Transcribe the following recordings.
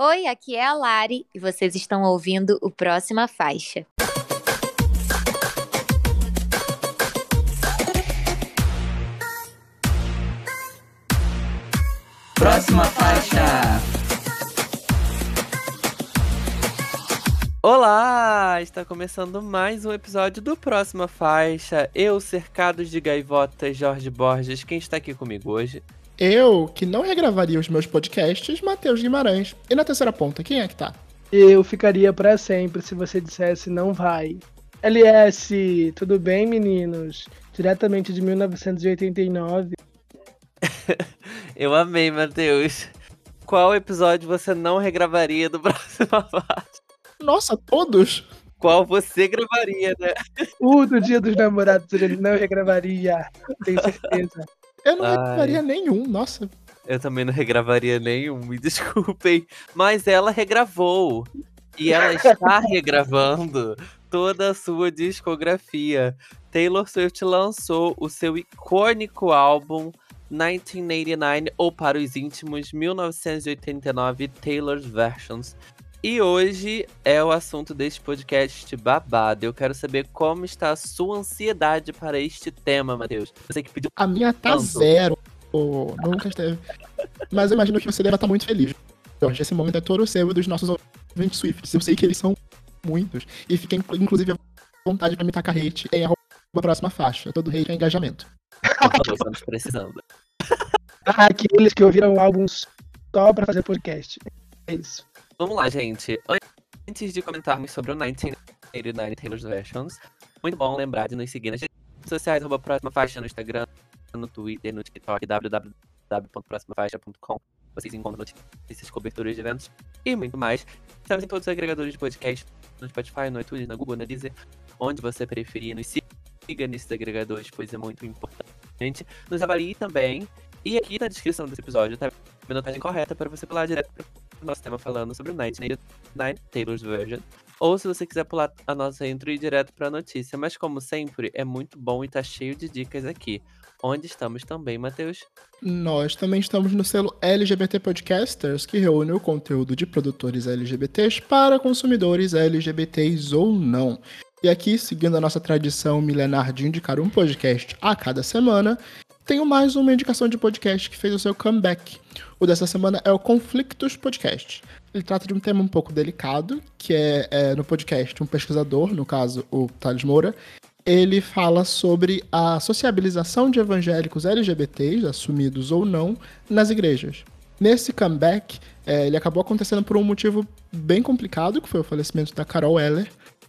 Oi, aqui é a Lari e vocês estão ouvindo o Próxima Faixa. Próxima faixa. Olá! Está começando mais um episódio do Próxima Faixa. Eu, cercados de gaivotas, Jorge Borges. Quem está aqui comigo hoje? Eu, que não regravaria os meus podcasts, Matheus Guimarães. E na terceira ponta, quem é que tá? Eu ficaria para sempre se você dissesse não vai. LS, tudo bem, meninos? Diretamente de 1989. Eu amei, Matheus. Qual episódio você não regravaria do Próxima Faixa? Nossa, todos? Qual você gravaria, né? O do Dia dos Namorados ele não regravaria, tenho certeza. Eu não Ai. regravaria nenhum, nossa. Eu também não regravaria nenhum, me desculpem. Mas ela regravou. E ela está regravando toda a sua discografia. Taylor Swift lançou o seu icônico álbum 1989, ou para os íntimos, 1989 Taylor's Versions. E hoje é o assunto deste podcast babado. Eu quero saber como está a sua ansiedade para este tema, Matheus. Você que pediu A minha tá Tanto. zero. Pô, nunca esteve. Mas eu imagino que você deve estar muito feliz. Jorge, esse momento é todo seu e dos nossos ouvintes Swifts. Eu sei que eles são muitos. E inclu- inclusive à vontade pra me tacar hate em arroba próxima faixa. Todo hate é engajamento. por favor, estamos precisando. Ah, aqueles que ouviram o álbum só pra fazer podcast. É isso. Vamos lá, gente. Antes de comentarmos sobre o 1989 Taylor's Versions, muito bom lembrar de nos seguir nas redes sociais, arroba próxima faixa no Instagram, no Twitter, no TikTok, www.proximafaixa.com. Vocês encontram notícias, coberturas de eventos e muito mais. Estamos em todos os agregadores de podcast, no Spotify, no iTunes, na Google, na Deezer, onde você preferir. Nos siga nesses agregadores, pois é muito importante. Nos avalie também. E aqui na descrição desse episódio tá a minutagem correta para você pular direto para nosso tema falando sobre o 1989 Taylor's Version. Ou se você quiser pular a nossa intro e ir direto para a notícia. Mas como sempre, é muito bom e tá cheio de dicas aqui. Onde estamos também, Matheus? Nós também estamos no selo LGBT Podcasters, que reúne o conteúdo de produtores LGBTs para consumidores LGBTs ou não. E aqui, seguindo a nossa tradição milenar de indicar um podcast a cada semana, tenho mais uma indicação de podcast que fez o seu comeback. O dessa semana é o Conflictos Podcast. Ele trata de um tema um pouco delicado, que é, é, no podcast um pesquisador, no caso o Thales Moura, ele fala sobre a sociabilização de evangélicos LGBTs, assumidos ou não, nas igrejas. Nesse comeback, é, ele acabou acontecendo por um motivo bem complicado, que foi o falecimento da Carol Heller,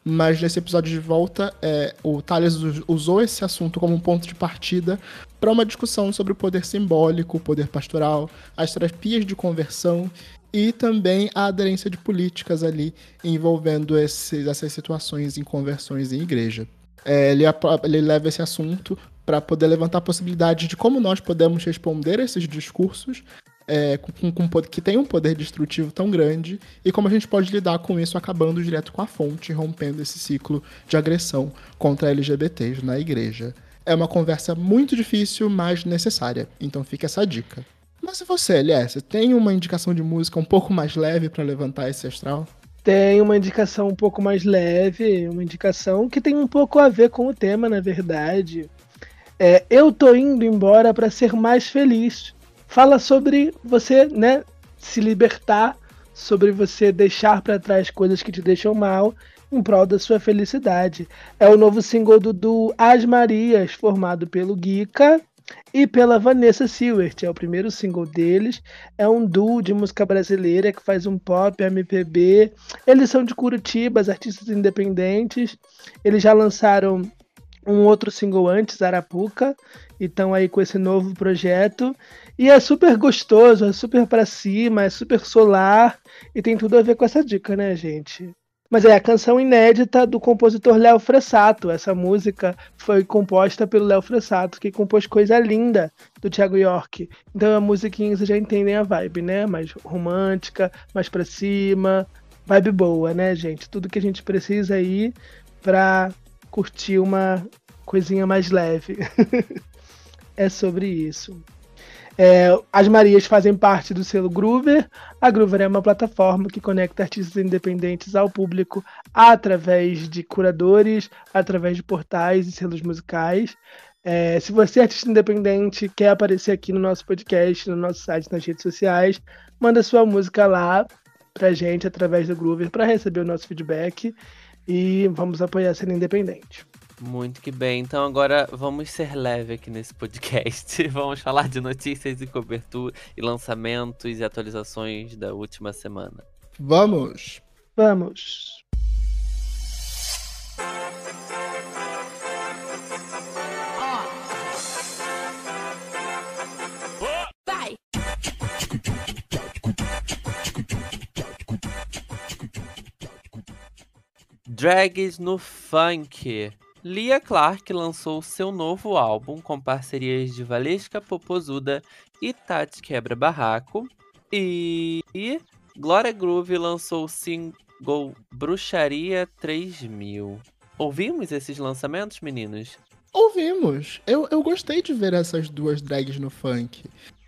mas nesse episódio de volta, é, o Thales us- usou esse assunto como um ponto de partida para uma discussão sobre o poder simbólico, o poder pastoral, as terapias de conversão e também a aderência de políticas ali envolvendo esses- essas situações em conversões em igreja. É, ele, ele leva esse assunto para poder levantar a possibilidade de como nós podemos responder a esses discursos é, com, com pod- que tem um poder destrutivo tão grande e como a gente pode lidar com isso acabando direto com a fonte, rompendo esse ciclo de agressão contra LGBTs na igreja. É uma conversa muito difícil, mas necessária. Então fica essa dica. Mas e você, LS, tem uma indicação de música um pouco mais leve para levantar esse astral? Tem uma indicação um pouco mais leve, uma indicação que tem um pouco a ver com o tema, na verdade. É, eu tô indo embora para ser mais feliz. Fala sobre você, né, se libertar, sobre você deixar para trás coisas que te deixam mal em prol da sua felicidade. É o novo single do, do As Marias, formado pelo Guica e pela Vanessa Silvert. É o primeiro single deles. É um duo de música brasileira que faz um pop, MPB. Eles são de Curitiba, as artistas independentes. Eles já lançaram um outro single antes, Arapuca, e estão aí com esse novo projeto. E é super gostoso, é super pra cima, é super solar e tem tudo a ver com essa dica, né, gente? Mas é a canção inédita do compositor Léo Fressato. Essa música foi composta pelo Léo Fressato, que compôs coisa linda do Thiago York. Então a musiquinha vocês já entendem a vibe, né? Mais romântica, mais pra cima, vibe boa, né, gente? Tudo que a gente precisa aí pra curtir uma coisinha mais leve. é sobre isso. É, as Marias fazem parte do selo Groover. A Groover é uma plataforma que conecta artistas independentes ao público através de curadores, através de portais e selos musicais. É, se você é artista independente, quer aparecer aqui no nosso podcast, no nosso site, nas redes sociais, manda sua música lá pra gente através do Groover para receber o nosso feedback e vamos apoiar a cena independente. Muito que bem. Então agora vamos ser leve aqui nesse podcast. Vamos falar de notícias e cobertura e lançamentos e atualizações da última semana. Vamos! Vamos! Drags no Funk. Lia Clark lançou seu novo álbum com parcerias de Valesca Popozuda e Tati Quebra Barraco. E Glória Groove lançou o single Bruxaria 3000. Ouvimos esses lançamentos, meninos? Ouvimos. Eu, eu gostei de ver essas duas drags no funk.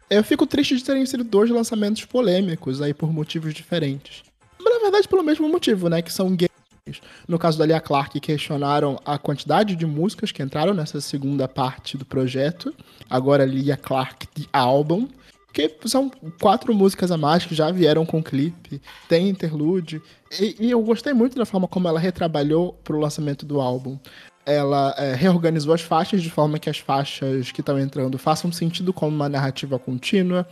Eu fico triste de terem sido dois lançamentos polêmicos aí por motivos diferentes. Mas na verdade pelo mesmo motivo, né? Que são gays no caso da Lia Clark, questionaram a quantidade de músicas que entraram nessa segunda parte do projeto. Agora, Lia Clark The Album. Que são quatro músicas a mais que já vieram com clipe, tem interlude. E, e eu gostei muito da forma como ela retrabalhou pro lançamento do álbum. Ela é, reorganizou as faixas de forma que as faixas que estão entrando façam sentido como uma narrativa contínua.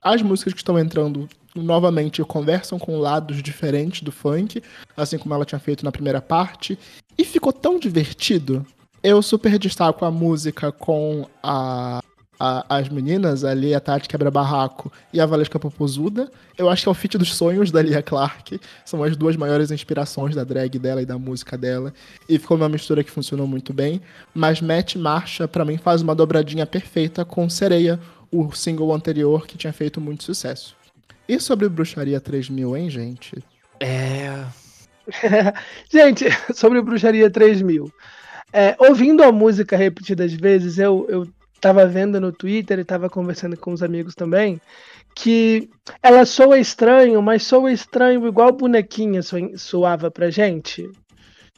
As músicas que estão entrando novamente conversam com lados diferentes do funk, assim como ela tinha feito na primeira parte, e ficou tão divertido. Eu super destaco a música com a, a, as meninas, ali a Tati Quebra Barraco e a Valesca Popozuda. Eu acho que é o feat dos sonhos da Lia Clark. São as duas maiores inspirações da drag dela e da música dela. E ficou uma mistura que funcionou muito bem. Mas Matt Marcha, para mim, faz uma dobradinha perfeita com Sereia, o single anterior que tinha feito muito sucesso. E sobre Bruxaria 3000, hein, gente? É. gente, sobre Bruxaria 3000. É, ouvindo a música repetidas vezes, eu, eu tava vendo no Twitter e tava conversando com os amigos também, que ela soa estranho, mas soa estranho igual bonequinha soava pra gente.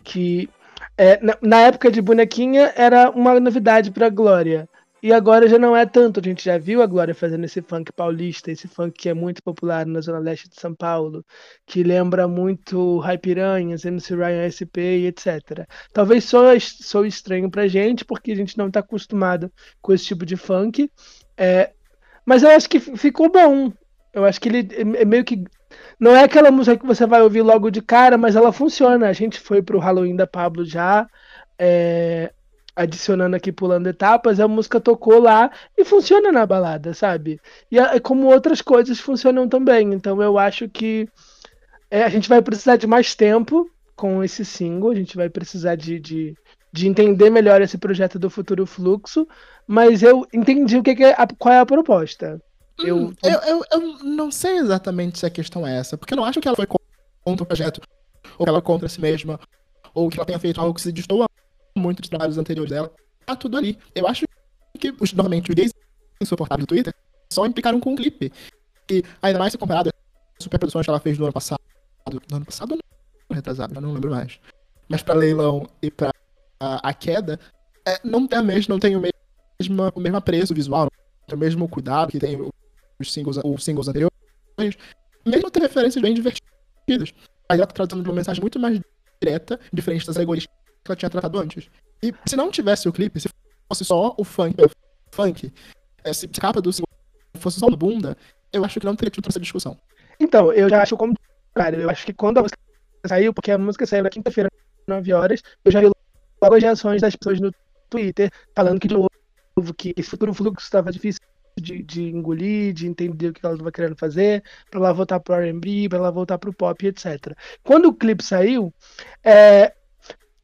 Que é, na, na, época de bonequinha era uma novidade pra Glória. E agora já não é tanto. A gente já viu a Glória fazendo esse funk paulista, esse funk que é muito popular na zona leste de São Paulo, que lembra muito Raipiranhas, MC Ryan SP etc. Talvez só sou estranho pra gente, porque a gente não tá acostumado com esse tipo de funk. É, mas eu acho que ficou bom. Eu acho que ele é meio que. Não é aquela música que você vai ouvir logo de cara, mas ela funciona. A gente foi pro Halloween da Pablo já. É, adicionando aqui, pulando etapas, a música tocou lá e funciona na balada, sabe? E é como outras coisas funcionam também. Então eu acho que é, a gente vai precisar de mais tempo com esse single, a gente vai precisar de, de, de entender melhor esse projeto do futuro fluxo, mas eu entendi o que, que é a, qual é a proposta. Eu, hum, eu, eu, eu, não sei exatamente se a questão é essa, porque eu não acho que ela foi contra o projeto, ou que ela é contra si mesma, ou que ela tenha feito algo que se destoa muito dos trabalhos anteriores dela. Tá tudo ali. Eu acho que, normalmente, os gays insuportáveis do Twitter só implicaram com um clipe. E ainda mais se comparado às superproduções que ela fez no ano passado. No ano passado ou retrasado? Já não lembro mais. Mas pra leilão e pra a, a queda, é, não tem a mesma, não tem o mesmo, o mesmo apreço visual, não tem o mesmo cuidado que tem os singles, os singles anteriores. Mesmo ter referências bem divertidas. Aí ela tá tratando de uma mensagem muito mais direta, diferente das alegorias que ela tinha tratado antes. E se não tivesse o clipe, se fosse só o funk, o funk, é, se a capa do single fosse só uma bunda, eu acho que não teria tido essa discussão. Então, eu já acho como. Cara, eu acho que quando a música saiu, porque a música saiu na quinta-feira, 9 horas, eu já vi logo as reações das pessoas no Twitter falando que, de novo, que esse futuro fluxo estava difícil de, de, engolir, de entender o que ela estava querendo fazer, para ela voltar pro R&B, para ela voltar pro pop, etc. Quando o clipe saiu, é,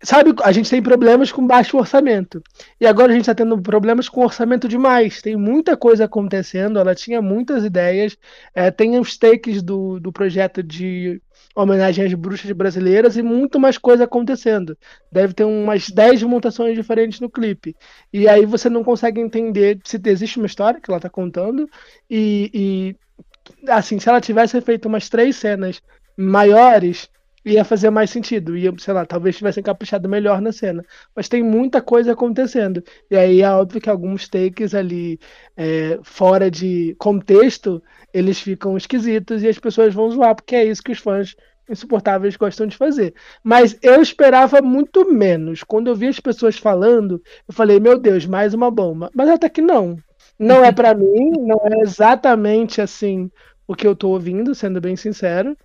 sabe, a gente tem problemas com baixo orçamento. E agora a gente está tendo problemas com orçamento demais. Tem muita coisa acontecendo, ela tinha muitas ideias. É, tem os takes do, do projeto de homenagem às bruxas brasileiras e muito mais coisa acontecendo. Deve ter umas 10 montações diferentes no clipe. E aí você não consegue entender se existe uma história que ela está contando. E, e, assim, se ela tivesse feito umas três cenas maiores, ia fazer mais sentido. Ia, sei lá, talvez tivessem caprichado melhor na cena. Mas tem muita coisa acontecendo. E aí é óbvio que alguns takes ali é, fora de contexto, eles ficam esquisitos e as pessoas vão zoar, porque é isso que os fãs insuportáveis gostam de fazer. Mas eu esperava muito menos. Quando eu vi as pessoas falando, eu falei, meu Deus, mais uma bomba. Mas até que não. Não é para mim, não é exatamente assim o que eu tô ouvindo, sendo bem sincero.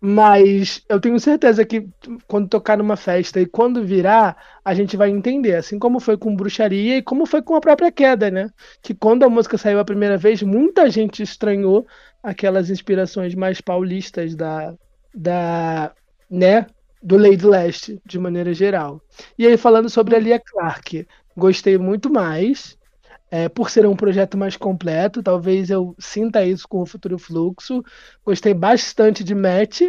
Mas eu tenho certeza que quando tocar numa festa e quando virar, a gente vai entender. Assim como foi com bruxaria e como foi com a própria queda, né? Que quando a música saiu a primeira vez, muita gente estranhou aquelas inspirações mais paulistas da. da né? Do Lady Leste, de maneira geral. E aí, falando sobre a Lia Clark, gostei muito mais. É, por ser um projeto mais completo, talvez eu sinta isso com o Futuro Fluxo. Gostei bastante de Match.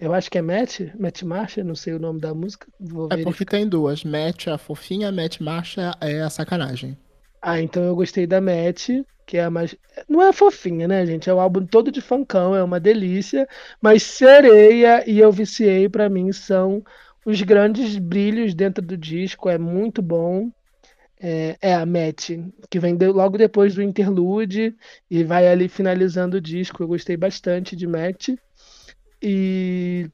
Eu acho que é Match, Match Marcha, não sei o nome da música. é porque tem duas. Match é a fofinha, Match Marcha é a sacanagem. Ah, então eu gostei da Match, que é a mais. Não é fofinha, né, gente? É um álbum todo de funkão, é uma delícia. Mas Sereia e Eu Viciei, para mim, são os grandes brilhos dentro do disco. É muito bom. É, é, a Matt, que vem de, logo depois do interlude e vai ali finalizando o disco. Eu gostei bastante de Matt. E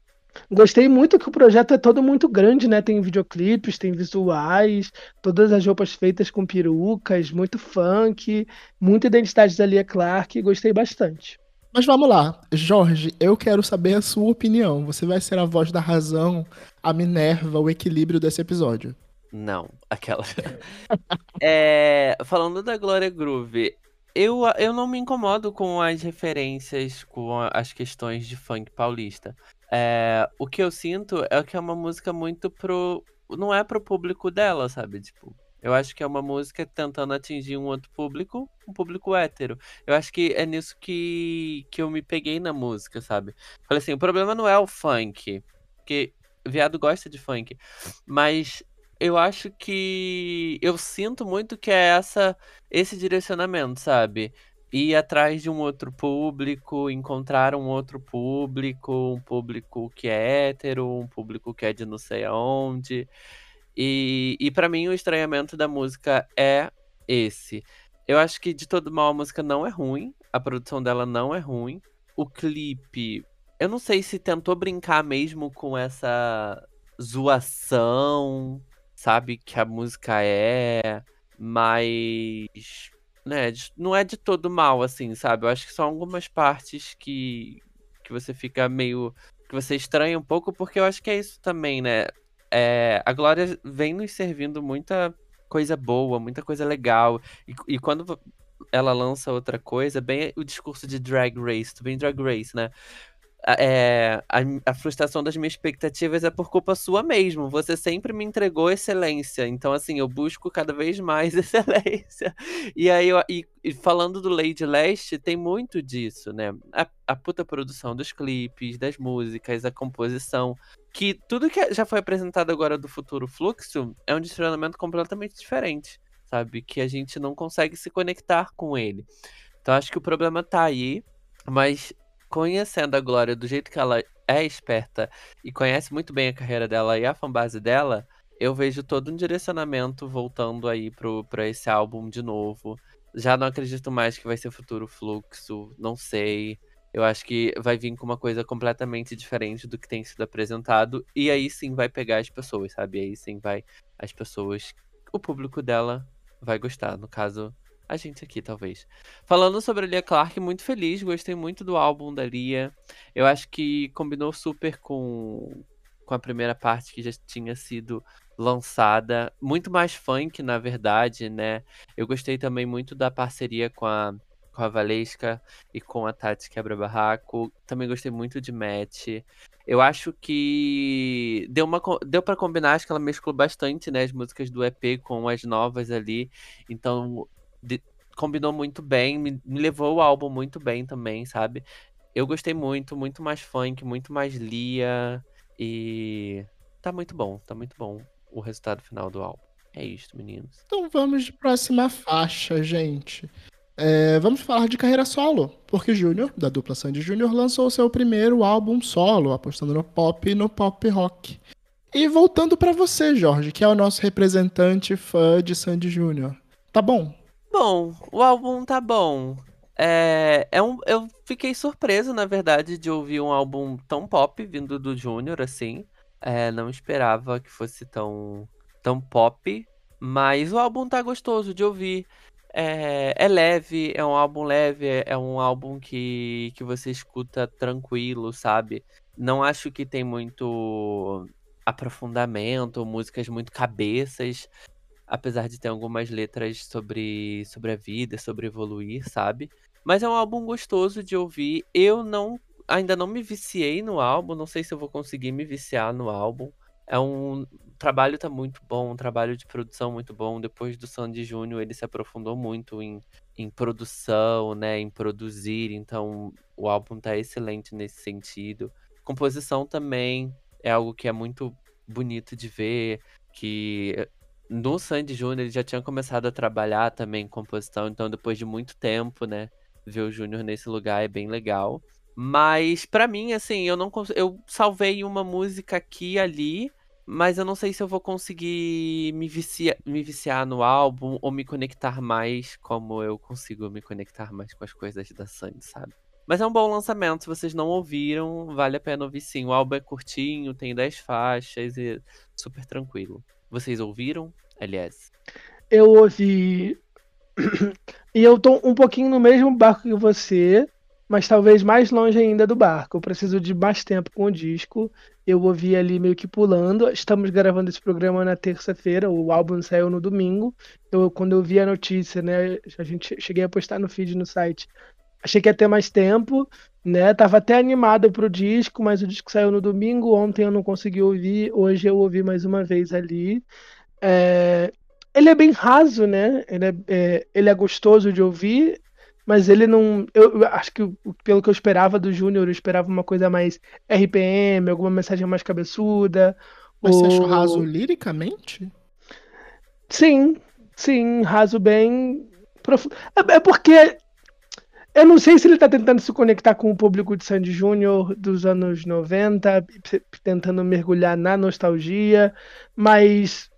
gostei muito que o projeto é todo muito grande, né? Tem videoclipes, tem visuais, todas as roupas feitas com perucas, muito funk, muita identidade da Lia Clark. Gostei bastante. Mas vamos lá, Jorge, eu quero saber a sua opinião. Você vai ser a voz da razão, a Minerva, o equilíbrio desse episódio. Não, aquela. é, falando da Glória Groove, eu, eu não me incomodo com as referências, com as questões de funk paulista. É, o que eu sinto é que é uma música muito pro. Não é pro público dela, sabe? Tipo, eu acho que é uma música tentando atingir um outro público, um público hétero. Eu acho que é nisso que, que eu me peguei na música, sabe? Falei assim, o problema não é o funk, porque viado gosta de funk, mas eu acho que eu sinto muito que é essa esse direcionamento, sabe? Ir atrás de um outro público, encontrar um outro público, um público que é hétero, um público que é de não sei aonde. E, e para mim o estranhamento da música é esse. Eu acho que de todo mal a música não é ruim, a produção dela não é ruim. O clipe, eu não sei se tentou brincar mesmo com essa zoação sabe que a música é, mas né, não é de todo mal assim, sabe? Eu acho que são algumas partes que que você fica meio que você estranha um pouco porque eu acho que é isso também, né? É, a Glória vem nos servindo muita coisa boa, muita coisa legal. E, e quando ela lança outra coisa, bem o discurso de Drag Race, bem Drag Race, né? É, a, a, frustração das minhas expectativas é por culpa sua mesmo. Você sempre me entregou excelência. Então, assim, eu busco cada vez mais excelência. E aí, eu, e, e falando do Lady Leste, tem muito disso, né? A, a puta produção dos clipes, das músicas, a composição. Que tudo que já foi apresentado agora do Futuro Fluxo é um direcionamento completamente diferente, sabe? Que a gente não consegue se conectar com ele. Então, acho que o problema tá aí. Mas conhecendo a Glória do jeito que ela é esperta e conhece muito bem a carreira dela e a fanbase dela, eu vejo todo um direcionamento voltando aí pro, pra esse álbum de novo. Já não acredito mais que vai ser futuro fluxo, não sei. Eu acho que vai vir com uma coisa completamente diferente do que tem sido apresentado. E aí sim vai pegar as pessoas, sabe? Aí sim vai. As pessoas. O público dela vai gostar. No caso, a gente aqui, talvez. Falando sobre a Lia Clark, muito feliz, gostei muito do álbum da Lia. Eu acho que combinou super com, com a primeira parte que já tinha sido lançada. Muito mais funk, na verdade, né? Eu gostei também muito da parceria com a, com a Valesca e com a Tati Quebra Barraco. Também gostei muito de Match. Eu acho que deu, uma, deu para combinar, acho que ela mesclou bastante, né, as músicas do EP com as novas ali. Então, de, combinou muito bem, me, me levou o álbum muito bem também, sabe? Eu gostei muito, muito mais funk, muito mais Lia. E tá muito bom, tá muito bom o resultado final do álbum. É isso, meninos. Então vamos de próxima faixa, gente. É, vamos falar de carreira solo, porque Júnior, da dupla Sandy Júnior, lançou seu primeiro álbum solo, apostando no pop e no pop rock. E voltando para você, Jorge, que é o nosso representante fã de Sandy Júnior. Tá bom? Bom, o álbum tá bom. É, é um, eu fiquei surpreso, na verdade, de ouvir um álbum tão pop vindo do Júnior, assim. É, não esperava que fosse tão, tão pop, mas o álbum tá gostoso de ouvir. É, é leve, é um álbum leve, é um álbum que, que você escuta tranquilo, sabe? Não acho que tem muito aprofundamento, músicas muito cabeças, apesar de ter algumas letras sobre, sobre a vida, sobre evoluir, sabe? Mas é um álbum gostoso de ouvir. Eu não ainda não me viciei no álbum, não sei se eu vou conseguir me viciar no álbum. É um o trabalho tá muito bom, um trabalho de produção muito bom. Depois do Sandy Júnior, ele se aprofundou muito em, em produção, né, em produzir, então o álbum tá excelente nesse sentido. Composição também é algo que é muito bonito de ver, que no Sandy Júnior ele já tinha começado a trabalhar também em composição, então depois de muito tempo, né, ver o Júnior nesse lugar é bem legal. Mas para mim, assim, eu não eu salvei uma música aqui e ali, mas eu não sei se eu vou conseguir me viciar, me viciar no álbum ou me conectar mais como eu consigo me conectar mais com as coisas da Sandy, sabe? Mas é um bom lançamento, se vocês não ouviram, vale a pena ouvir sim. O álbum é curtinho, tem 10 faixas e super tranquilo. Vocês ouviram, aliás? Eu ouvi. e eu tô um pouquinho no mesmo barco que você, mas talvez mais longe ainda do barco. Eu preciso de mais tempo com o disco. Eu ouvi ali meio que pulando. Estamos gravando esse programa na terça-feira, o álbum saiu no domingo. Eu, quando eu vi a notícia, né, a gente cheguei a postar no feed no site. Achei que ia ter mais tempo, né? Tava até animado pro disco, mas o disco saiu no domingo. Ontem eu não consegui ouvir, hoje eu ouvi mais uma vez ali. É... Ele é bem raso, né? Ele é, é, ele é gostoso de ouvir, mas ele não. Eu, eu acho que pelo que eu esperava do Júnior, eu esperava uma coisa mais RPM, alguma mensagem mais cabeçuda. Mas ou... você achou raso liricamente? Sim, sim, raso bem profundo. É, é, porque eu não sei se ele tá tentando se conectar com o público de Sandy Júnior dos anos 90, tentando mergulhar na nostalgia, mas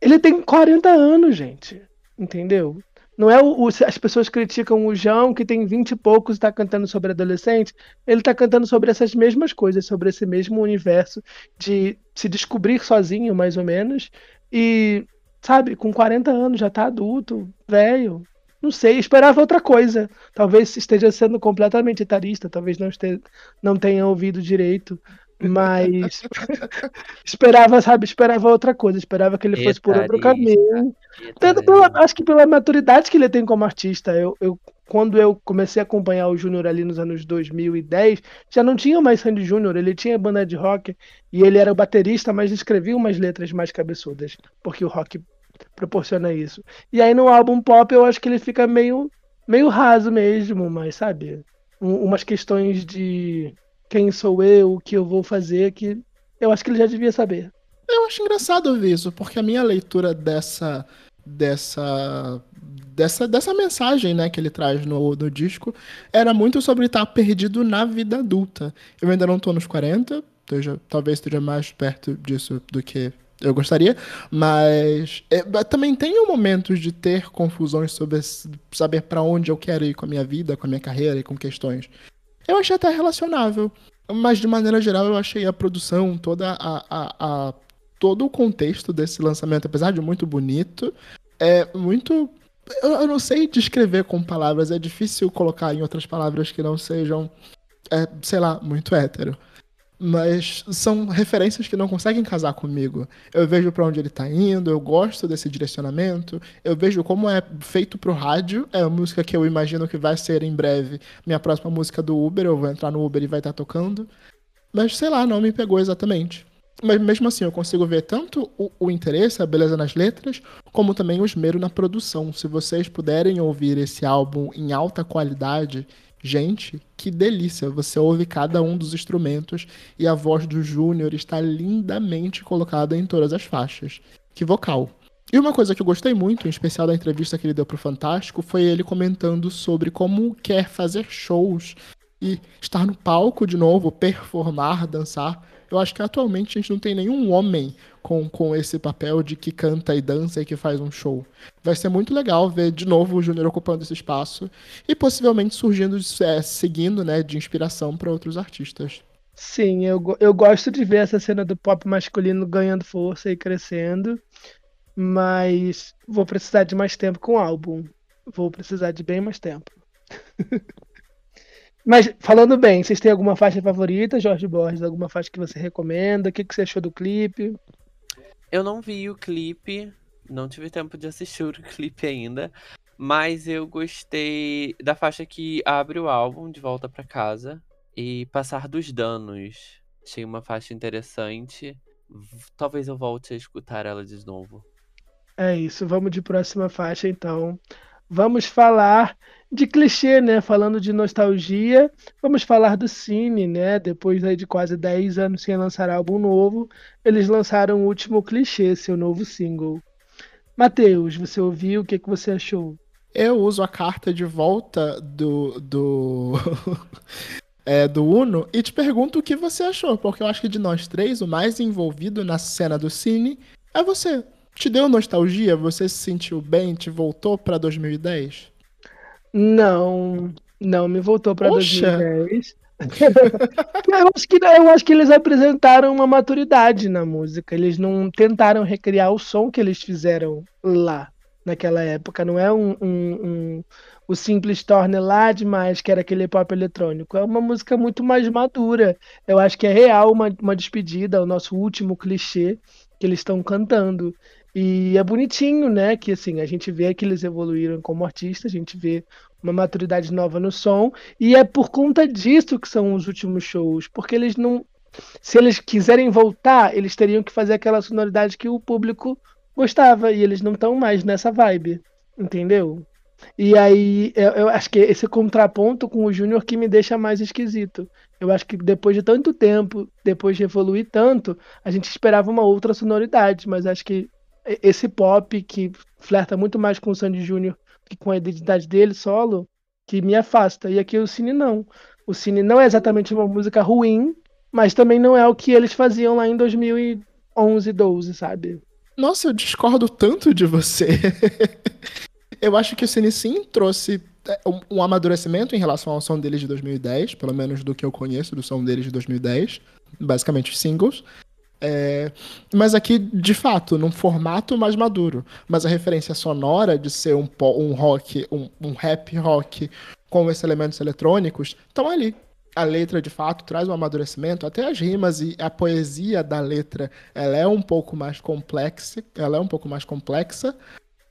ele tem 40 anos, gente. Entendeu? Não é o, o, as pessoas criticam o João, que tem vinte e poucos e está cantando sobre adolescente. Ele está cantando sobre essas mesmas coisas, sobre esse mesmo universo de se descobrir sozinho, mais ou menos. E, sabe, com 40 anos, já está adulto, velho. Não sei, esperava outra coisa. Talvez esteja sendo completamente etarista, talvez não, esteja, não tenha ouvido direito. Mas esperava, sabe, esperava outra coisa, esperava que ele fosse por outro caminho. Pela, acho que pela maturidade que ele tem como artista, eu, eu quando eu comecei a acompanhar o Júnior ali nos anos 2010, já não tinha mais Sandy Júnior, ele tinha banda de rock e ele era o baterista, mas escrevia umas letras mais cabeçudas, porque o rock proporciona isso. E aí no álbum pop eu acho que ele fica meio meio raso mesmo, mas sabe, um, umas questões de quem sou eu, o que eu vou fazer, que eu acho que ele já devia saber. Eu acho engraçado ouvir isso, porque a minha leitura dessa dessa dessa, dessa mensagem, né, que ele traz no, no disco, era muito sobre estar perdido na vida adulta. Eu ainda não tô nos 40, esteja, talvez esteja mais perto disso do que eu gostaria, mas é, também tenho momentos de ter confusões sobre saber para onde eu quero ir com a minha vida, com a minha carreira e com questões eu achei até relacionável. Mas de maneira geral, eu achei a produção, toda a, a, a todo o contexto desse lançamento, apesar de muito bonito, é muito. Eu, eu, não sei descrever com palavras, é difícil colocar em outras palavras que não sejam, é, sei lá, muito hétero. Mas são referências que não conseguem casar comigo. Eu vejo para onde ele tá indo, eu gosto desse direcionamento, eu vejo como é feito pro rádio, é a música que eu imagino que vai ser em breve minha próxima música do Uber, eu vou entrar no Uber e vai estar tá tocando. Mas sei lá, não me pegou exatamente. Mas mesmo assim, eu consigo ver tanto o, o, interesse, a beleza nas letras, como também o esmero na produção. Se vocês puderem ouvir esse álbum em alta qualidade Gente, que delícia! Você ouve cada um dos instrumentos e a voz do Júnior está lindamente colocada em todas as faixas. Que vocal! E uma coisa que eu gostei muito, em especial da entrevista que ele deu pro Fantástico, foi ele comentando sobre como quer fazer shows e estar no palco de novo, performar, dançar. Eu acho que atualmente a gente não tem nenhum homem com, com esse papel de que canta e dança e que faz um show. Vai ser muito legal ver de novo o Júnior ocupando esse espaço e possivelmente surgindo, é, seguindo né, de inspiração para outros artistas. Sim, eu, eu gosto de ver essa cena do pop masculino ganhando força e crescendo, mas vou precisar de mais tempo com o álbum. Vou precisar de bem mais tempo. Mas falando bem, vocês têm alguma faixa favorita, Jorge Borges? Alguma faixa que você recomenda? O que, que você achou do clipe? Eu não vi o clipe, não tive tempo de assistir o clipe ainda, mas eu gostei da faixa que abre o álbum de volta para casa e passar dos danos. Achei uma faixa interessante. Talvez eu volte a escutar ela de novo. É isso, vamos de próxima faixa então. Vamos falar de clichê, né? Falando de nostalgia, vamos falar do Cine, né? Depois aí de quase 10 anos sem lançar álbum novo, eles lançaram o último clichê, seu novo single. Matheus, você ouviu? O que, que você achou? Eu uso a carta de volta do. do... é, do Uno e te pergunto o que você achou, porque eu acho que de nós três, o mais envolvido na cena do Cine é você. Te deu nostalgia? Você se sentiu bem? Te voltou pra 2010? Não, não me voltou para 2010. eu, acho que, eu acho que eles apresentaram uma maturidade na música. Eles não tentaram recriar o som que eles fizeram lá, naquela época. Não é um, um, um o simples torne lá demais, que era aquele pop eletrônico. É uma música muito mais madura. Eu acho que é real uma, uma despedida, o nosso último clichê que eles estão cantando. E é bonitinho, né? Que assim, a gente vê que eles evoluíram como artistas, a gente vê uma maturidade nova no som, e é por conta disso que são os últimos shows, porque eles não. Se eles quiserem voltar, eles teriam que fazer aquela sonoridade que o público gostava, e eles não estão mais nessa vibe, entendeu? E aí, eu, eu acho que esse contraponto com o Júnior que me deixa mais esquisito. Eu acho que depois de tanto tempo, depois de evoluir tanto, a gente esperava uma outra sonoridade, mas acho que esse pop que flerta muito mais com o Sandy Júnior que com a identidade dele solo, que me afasta. E aqui o Cine não. O Cine não é exatamente uma música ruim, mas também não é o que eles faziam lá em 2011, 12, sabe? Nossa, eu discordo tanto de você. eu acho que o Cine sim trouxe é, um, amadurecimento em relação ao som deles de 2010, pelo menos do que eu conheço do som deles de 2010, basicamente singles. É, mas aqui, de fato, num formato mais maduro. Mas a referência sonora de ser um, um rock, um, um rap rock com esses elementos eletrônicos, estão ali. A letra, de fato, traz um amadurecimento. Até as rimas e a poesia da letra, ela é um pouco mais complexa. Ela é um pouco mais complexa.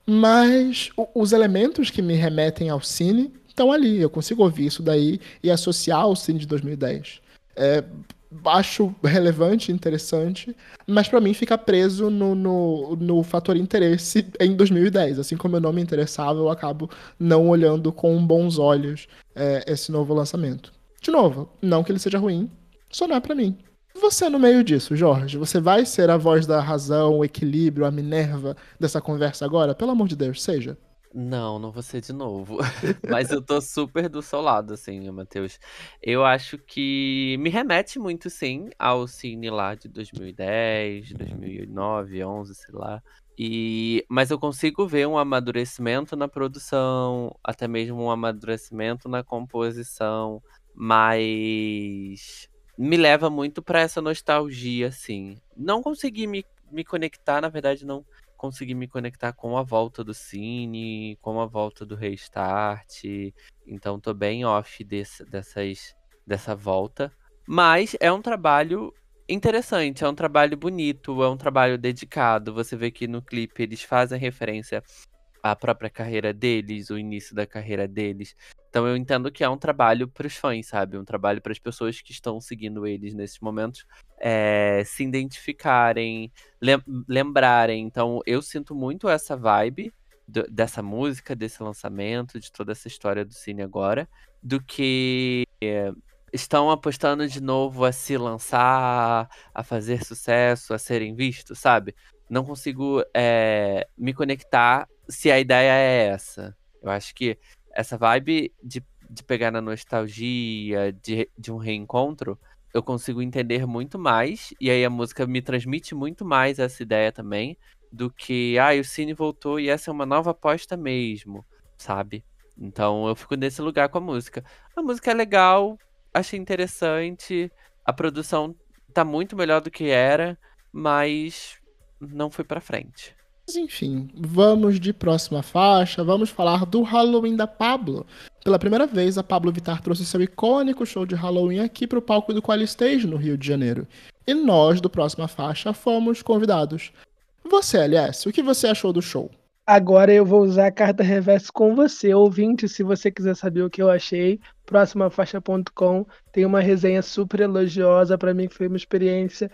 Mas os elementos que me remetem ao cine estão ali. Eu consigo ouvir isso daí e associar ao cine de 2010. É, acho relevante, interessante, mas para mim fica preso no, no, no, fator interesse em 2010. Assim como eu não me interessava, eu acabo não olhando com bons olhos é, esse novo lançamento. De novo, não que ele seja ruim, só não é pra mim. Você no meio disso, Jorge, você vai ser a voz da razão, o equilíbrio, a Minerva dessa conversa agora? Pelo amor de Deus, seja. Não, não vou ser de novo. Mas eu tô super do seu lado, assim, Matheus. Eu acho que me remete muito, sim, ao cine lá de 2010, 2009, 11, sei lá. E, mas eu consigo ver um amadurecimento na produção, até mesmo um amadurecimento na composição, mas me leva muito para essa nostalgia, assim. Não consegui me, me conectar, na verdade, não consegui me conectar com a volta do Cine, com a volta do Restart. Então tô bem off desse, dessas, dessa volta. Mas é um trabalho interessante, é um trabalho bonito, é um trabalho dedicado. Você vê que no clipe eles fazem referência à própria carreira deles, o início da carreira deles. Então eu entendo que é um trabalho para os fãs, sabe? Um trabalho para as pessoas que estão seguindo eles nesses momentos é, se identificarem, lem lembrarem. Então eu sinto muito essa vibe dessa música, desse lançamento, de toda essa história do cine agora, do que é, estão apostando de novo a se lançar, a fazer sucesso, a serem vistos, sabe? Não consigo é, me conectar se a ideia é essa. Eu acho que essa vibe de, de pegar na nostalgia, de, de um reencontro, eu consigo entender muito mais. E aí a música me transmite muito mais essa ideia também. Do que, ah, o Cine voltou e essa é uma nova aposta mesmo, sabe? Então eu fico nesse lugar com a música. A música é legal, achei interessante. A produção tá muito melhor do que era, mas não foi para frente. Mas enfim, vamos de próxima faixa, vamos falar do Halloween da Pablo. Pela primeira vez, a Pablo Vittar trouxe seu icônico show de Halloween aqui para o palco do Qual Stage, no Rio de Janeiro. E nós, do próxima faixa, fomos convidados. Você, LS, o que você achou do show? Agora eu vou usar a carta reverso com você, ouvinte. Se você quiser saber o que eu achei, próximafaixa.com tem uma resenha super elogiosa. Para mim foi uma experiência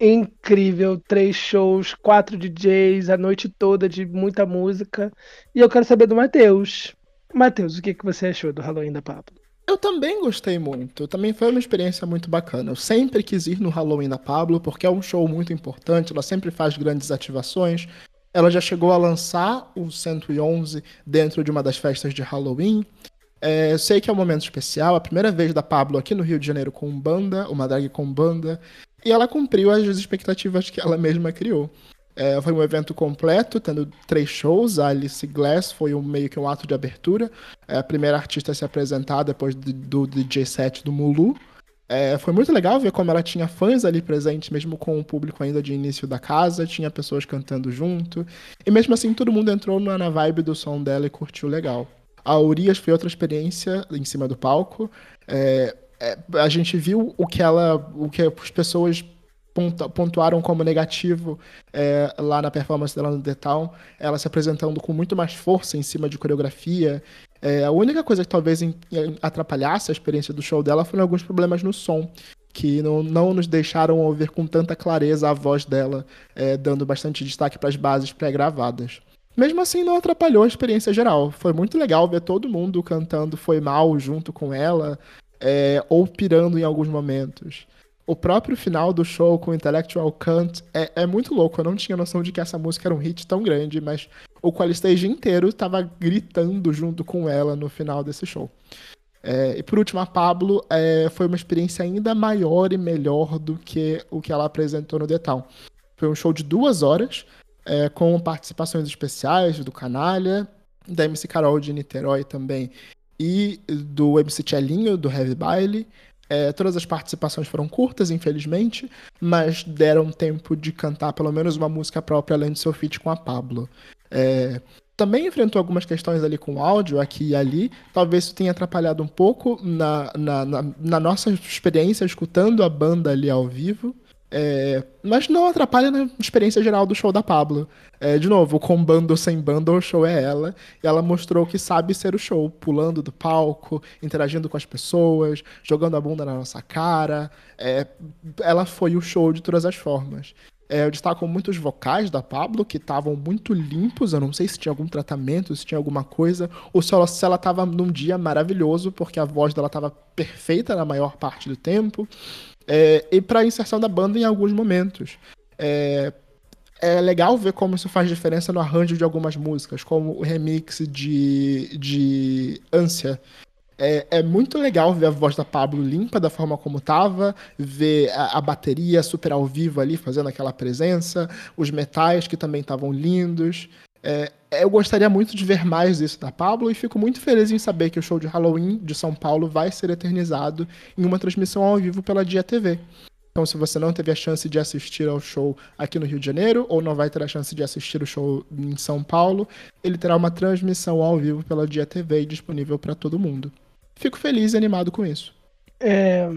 incrível. Três shows, quatro DJs, a noite toda de muita música. E eu quero saber do Matheus. Matheus, o que, que você achou do Halloween da Pablo? Eu também gostei muito. Também foi uma experiência muito bacana. Eu sempre quis ir no Halloween da Pablo, porque é um show muito importante. Ela sempre faz grandes ativações. Ela já chegou a lançar o 111 dentro de uma das festas de Halloween. É, eu sei que é um momento especial, a primeira vez da Pablo aqui no Rio de Janeiro com banda, uma drag com banda, e ela cumpriu as expectativas que ela mesma criou. É, foi um evento completo, tendo três shows. A Alice Glass foi um, meio que um ato de abertura. É a primeira artista a se apresentar depois do, do DJ set do Mulu. É, foi muito legal ver como ela tinha fãs ali presentes, mesmo com o público ainda de início da casa, tinha pessoas cantando junto. E mesmo assim, todo mundo entrou na vibe do som dela e curtiu legal. A Urias foi outra experiência em cima do palco. É, é, a gente viu o que ela. o que as pessoas pontuaram como negativo é, lá na performance dela no The Town, ela se apresentando com muito mais força em cima de coreografia. É, a única coisa que talvez atrapalhasse a experiência do show dela foram alguns problemas no som, que não, não nos deixaram ouvir com tanta clareza a voz dela, é, dando bastante destaque para as bases pré-gravadas. Mesmo assim, não atrapalhou a experiência geral. Foi muito legal ver todo mundo cantando Foi Mal junto com ela, é, ou pirando em alguns momentos o próprio final do show com Intellectual Kant é, é, muito louco. Eu não tinha noção de que essa música era um hit tão grande, mas o Qualistage inteiro estava gritando junto com ela no final desse show. É, e por último, a Pablo é, foi uma experiência ainda maior e melhor do que o que ela apresentou no Detal. Foi um show de duas horas, é, com participações especiais do Canalha, da MC Carol de Niterói também, e do MC Tchelinho, do Heavy Baile, é, todas as participações foram curtas, infelizmente, mas deram tempo de cantar pelo menos uma música própria além do seu feat com a Pablo. É, também enfrentou algumas questões ali com áudio, aqui e ali. Talvez isso tenha atrapalhado um pouco na, na, na, na nossa experiência escutando a banda ali ao vivo. É, mas não atrapalha na experiência geral do show da Pablo. É, de novo, com banda ou sem banda, o show é ela. E ela mostrou que sabe ser o show, pulando do palco, interagindo com as pessoas, jogando a bunda na nossa cara. É, ela foi o show de todas as formas. É, eu destaco muito os vocais da Pablo, que estavam muito limpos. Eu não sei se tinha algum tratamento, se tinha alguma coisa, ou se ela, se ela num dia maravilhoso, porque a voz dela estava perfeita na maior parte do tempo é, e para a inserção da banda em alguns momentos. É, é legal ver como isso faz diferença no arranjo de algumas músicas, como o remix de, de Ânsia. É, é, muito legal ver a voz da Pablo limpa da forma como tava, ver a, a, bateria super ao vivo ali fazendo aquela presença, os metais que também estavam lindos. É, eu gostaria muito de ver mais isso da Pablo e fico muito feliz em saber que o show de Halloween de São Paulo vai ser eternizado em uma transmissão ao vivo pela Dia TV. Então, se você não teve a chance de assistir ao show aqui no Rio de Janeiro, ou não vai ter a chance de assistir o show em São Paulo, ele terá uma transmissão ao vivo pela Dia TV disponível para todo mundo. Fico feliz e animado com isso. É,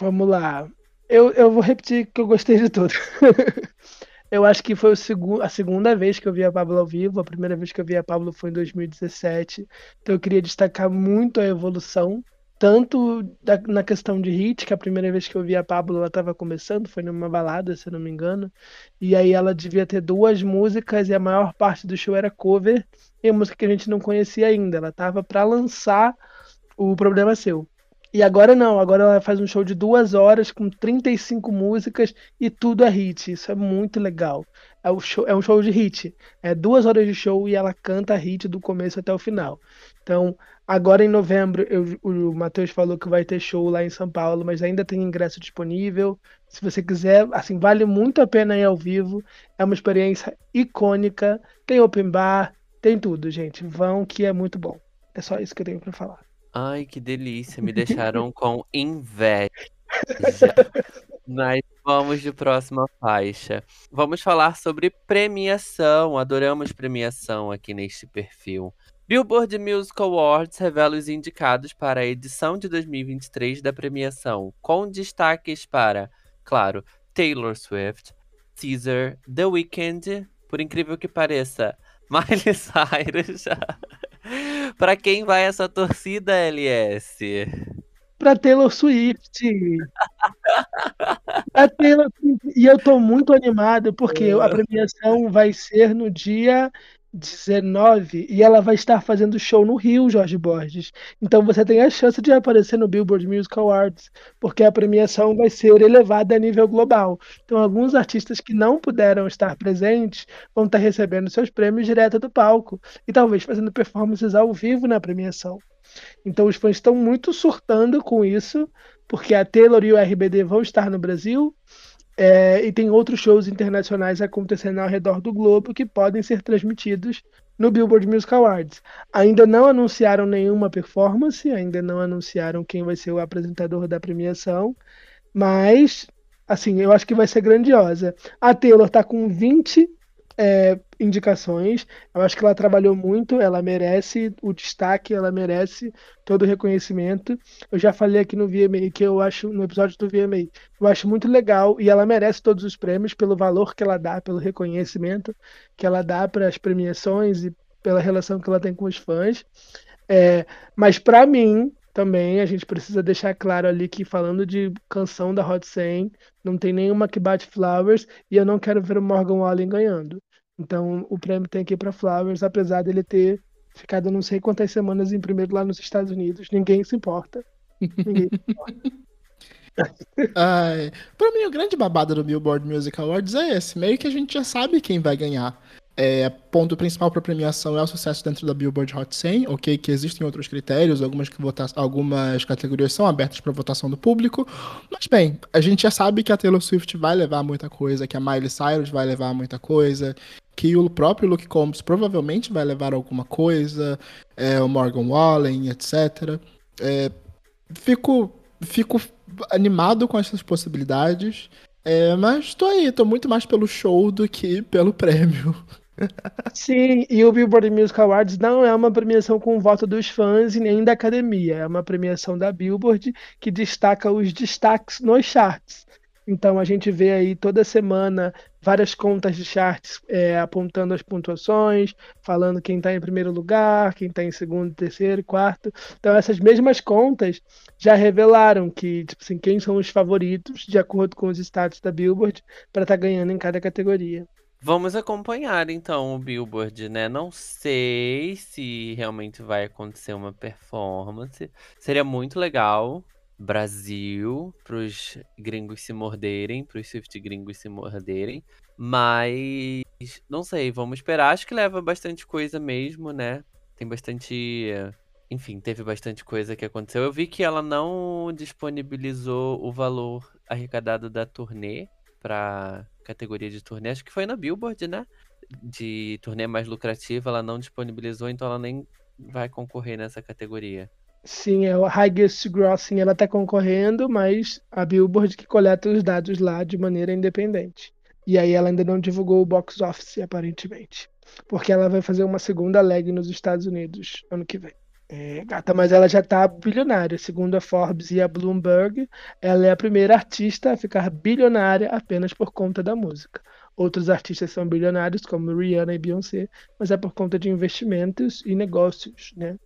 Vamos lá. Eu, eu vou repetir que eu gostei de tudo. eu acho que foi segu a segunda vez que eu vi a Pablo ao vivo. A primeira vez que eu vi a Pablo foi em 2017. Então eu queria destacar muito a evolução tanto da, na questão de hit, que a primeira vez que eu vi a Pablo ela estava começando, foi numa balada, se não me engano, e aí ela devia ter duas músicas e a maior parte do show era cover, e a música que a gente não conhecia ainda, ela estava para lançar o Problema Seu. E agora não, agora ela faz um show de duas horas com 35 músicas e tudo é hit. Isso é muito legal. É, um show, é um show de hit. É duas horas de show e ela canta hit do começo até o final. Então, Agora em novembro, eu, o Matheus falou que vai ter show lá em São Paulo, mas ainda tem ingresso disponível. Se você quiser, assim, vale muito a pena ir ao vivo. É uma experiência icônica. Tem open bar, tem tudo, gente. Vão que é muito bom. É só isso que eu tenho para falar. Ai, que delícia. Me deixaram com inveja. Mas vamos de próxima faixa. Vamos falar sobre premiação. Adoramos premiação aqui neste perfil. Billboard Music Awards revela os indicados para a edição de 2023 da premiação, com destaques para, claro, Taylor Swift, Caesar, The Weeknd, por incrível que pareça, Miley Cyrus. Para quem vai essa torcida, LS? Para Taylor Swift. pra Taylor E eu tô muito animado porque a premiação vai ser no dia 19 e ela vai estar fazendo show no Rio, Jorge Borges. Então você tem a chance de aparecer no Billboard Music Awards, porque a premiação vai ser elevada a nível global. Então alguns artistas que não puderam estar presentes vão estar recebendo seus prêmios direto do palco e talvez fazendo performances ao vivo na premiação. Então os fãs estão muito surtando com isso, porque a Taylor e o RBD vão estar no Brasil é, e tem outros shows internacionais acontecendo ao redor do globo que podem ser transmitidos no Billboard Music Awards. Ainda não anunciaram nenhuma performance, ainda não anunciaram quem vai ser o apresentador da premiação, mas assim, eu acho que vai ser grandiosa. A Taylor está com 20 é, indicações. Eu acho que ela trabalhou muito, ela merece o destaque, ela merece todo o reconhecimento. Eu já falei aqui no VMA que eu acho, no episódio do VMA, eu acho muito legal e ela merece todos os prêmios pelo valor que ela dá, pelo reconhecimento que ela dá para as premiações e pela relação que ela tem com os fãs. É, mas para mim, também a gente precisa deixar claro ali que falando de canção da Hot 100, não tem nenhuma que bate Flowers e eu não quero ver o Morgan Wallen ganhando. Então o prêmio tem que ir para Flowers, apesar dele ter ficado não sei quantas semanas em primeiro lá nos Estados Unidos. Ninguém se importa. Ninguém se importa. Ai, pra mim, o grande babado do Billboard Music Awards é esse. Meio que a gente já sabe quem vai ganhar. É, ponto principal para premiação é o sucesso dentro da Billboard Hot 100, ok? Que existem outros critérios, algumas, que vota algumas categorias são abertas para votação do público, mas bem, a gente já sabe que a Taylor Swift vai levar muita coisa, que a Miley Cyrus vai levar muita coisa, que o próprio Luke Combs provavelmente vai levar alguma coisa, é, o Morgan Wallen, etc. É, fico, fico animado com essas possibilidades, é, mas tô aí, tô muito mais pelo show do que pelo prêmio. Sim, e o Billboard Music Awards não é uma premiação com voto dos fãs e nem da academia. É uma premiação da Billboard que destaca os destaques nos charts. Então a gente vê aí toda semana várias contas de charts é, apontando as pontuações, falando quem está em primeiro lugar, quem está em segundo, terceiro, quarto. Então essas mesmas contas já revelaram que, tipo assim, quem são os favoritos de acordo com os status da Billboard para estar tá ganhando em cada categoria. Vamos acompanhar então o Billboard, né? Não sei se realmente vai acontecer uma performance. Seria muito legal. Brasil, pros gringos se morderem, pros Swift gringos se morderem. Mas não sei, vamos esperar. Acho que leva bastante coisa mesmo, né? Tem bastante. Enfim, teve bastante coisa que aconteceu. Eu vi que ela não disponibilizou o valor arrecadado da turnê para categoria de turnê, acho que foi na Billboard, né? De turnê mais lucrativa, ela não disponibilizou, então ela nem vai concorrer nessa categoria. Sim, é o Highest Grossing, ela tá concorrendo, mas a Billboard que coleta os dados lá de maneira independente. E aí ela ainda não divulgou o box office, aparentemente. Porque ela vai fazer uma segunda leg nos Estados Unidos ano que vem. É, gata, mas ela já tá bilionária. Segundo a Forbes e a Bloomberg, ela é a primeira artista a ficar bilionária apenas por conta da música. Outros artistas são bilionários, como Rihanna e Beyoncé, mas é por conta de investimentos e negócios, né?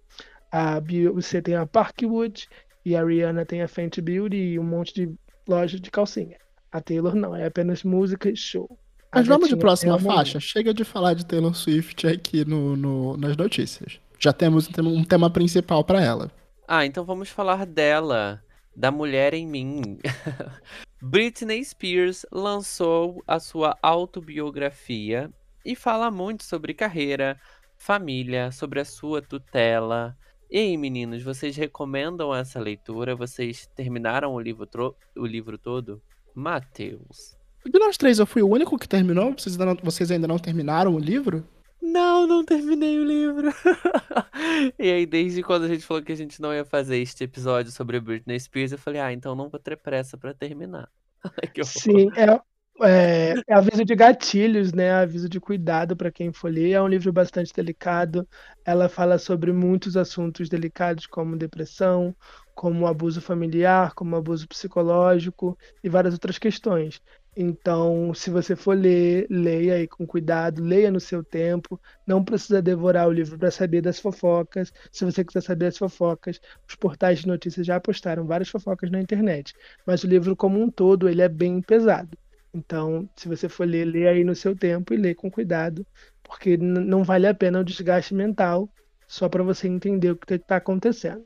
A Beyoncé tem a Parkwood e a Rihanna tem a Fenty Beauty e um monte de loja de calcinha. A Taylor não, é apenas música e show. A Mas vamos de próxima faixa. Chega de falar de Taylor Swift aqui no, no- nas notícias. Já temos um tema, um tema principal pra ela. Ah, então vamos falar dela, da mulher em mim. Britney Spears lançou a sua autobiografia e fala muito sobre carreira, família, sobre a sua tutela. E aí, meninos, vocês recomendam essa leitura? Vocês terminaram o livro, o livro todo? Matheus. De nós três, eu fui o único que terminou? Vocês ainda não, vocês ainda não terminaram o livro? Não, não terminei o livro. e aí, desde quando a gente falou que a gente não ia fazer este episódio sobre Britney Spears, eu falei, ah, então não vou ter pressa pra terminar. Sim, é, é, é aviso de gatilhos, né? Aviso de cuidado para quem for ler. É um livro bastante delicado. Ela fala sobre muitos assuntos delicados, como depressão, como abuso familiar, como abuso psicológico e várias outras questões. Então, se você for ler, leia aí com cuidado, leia no seu tempo. Não precisa devorar o livro para saber das fofocas. Se você quiser saber as fofocas, os portais de notícias já postaram várias fofocas na internet. Mas o livro como um todo, ele é bem pesado. Então, se você for ler, lê aí no seu tempo e lê com cuidado, porque não vale a pena o desgaste mental só para você entender o que está acontecendo.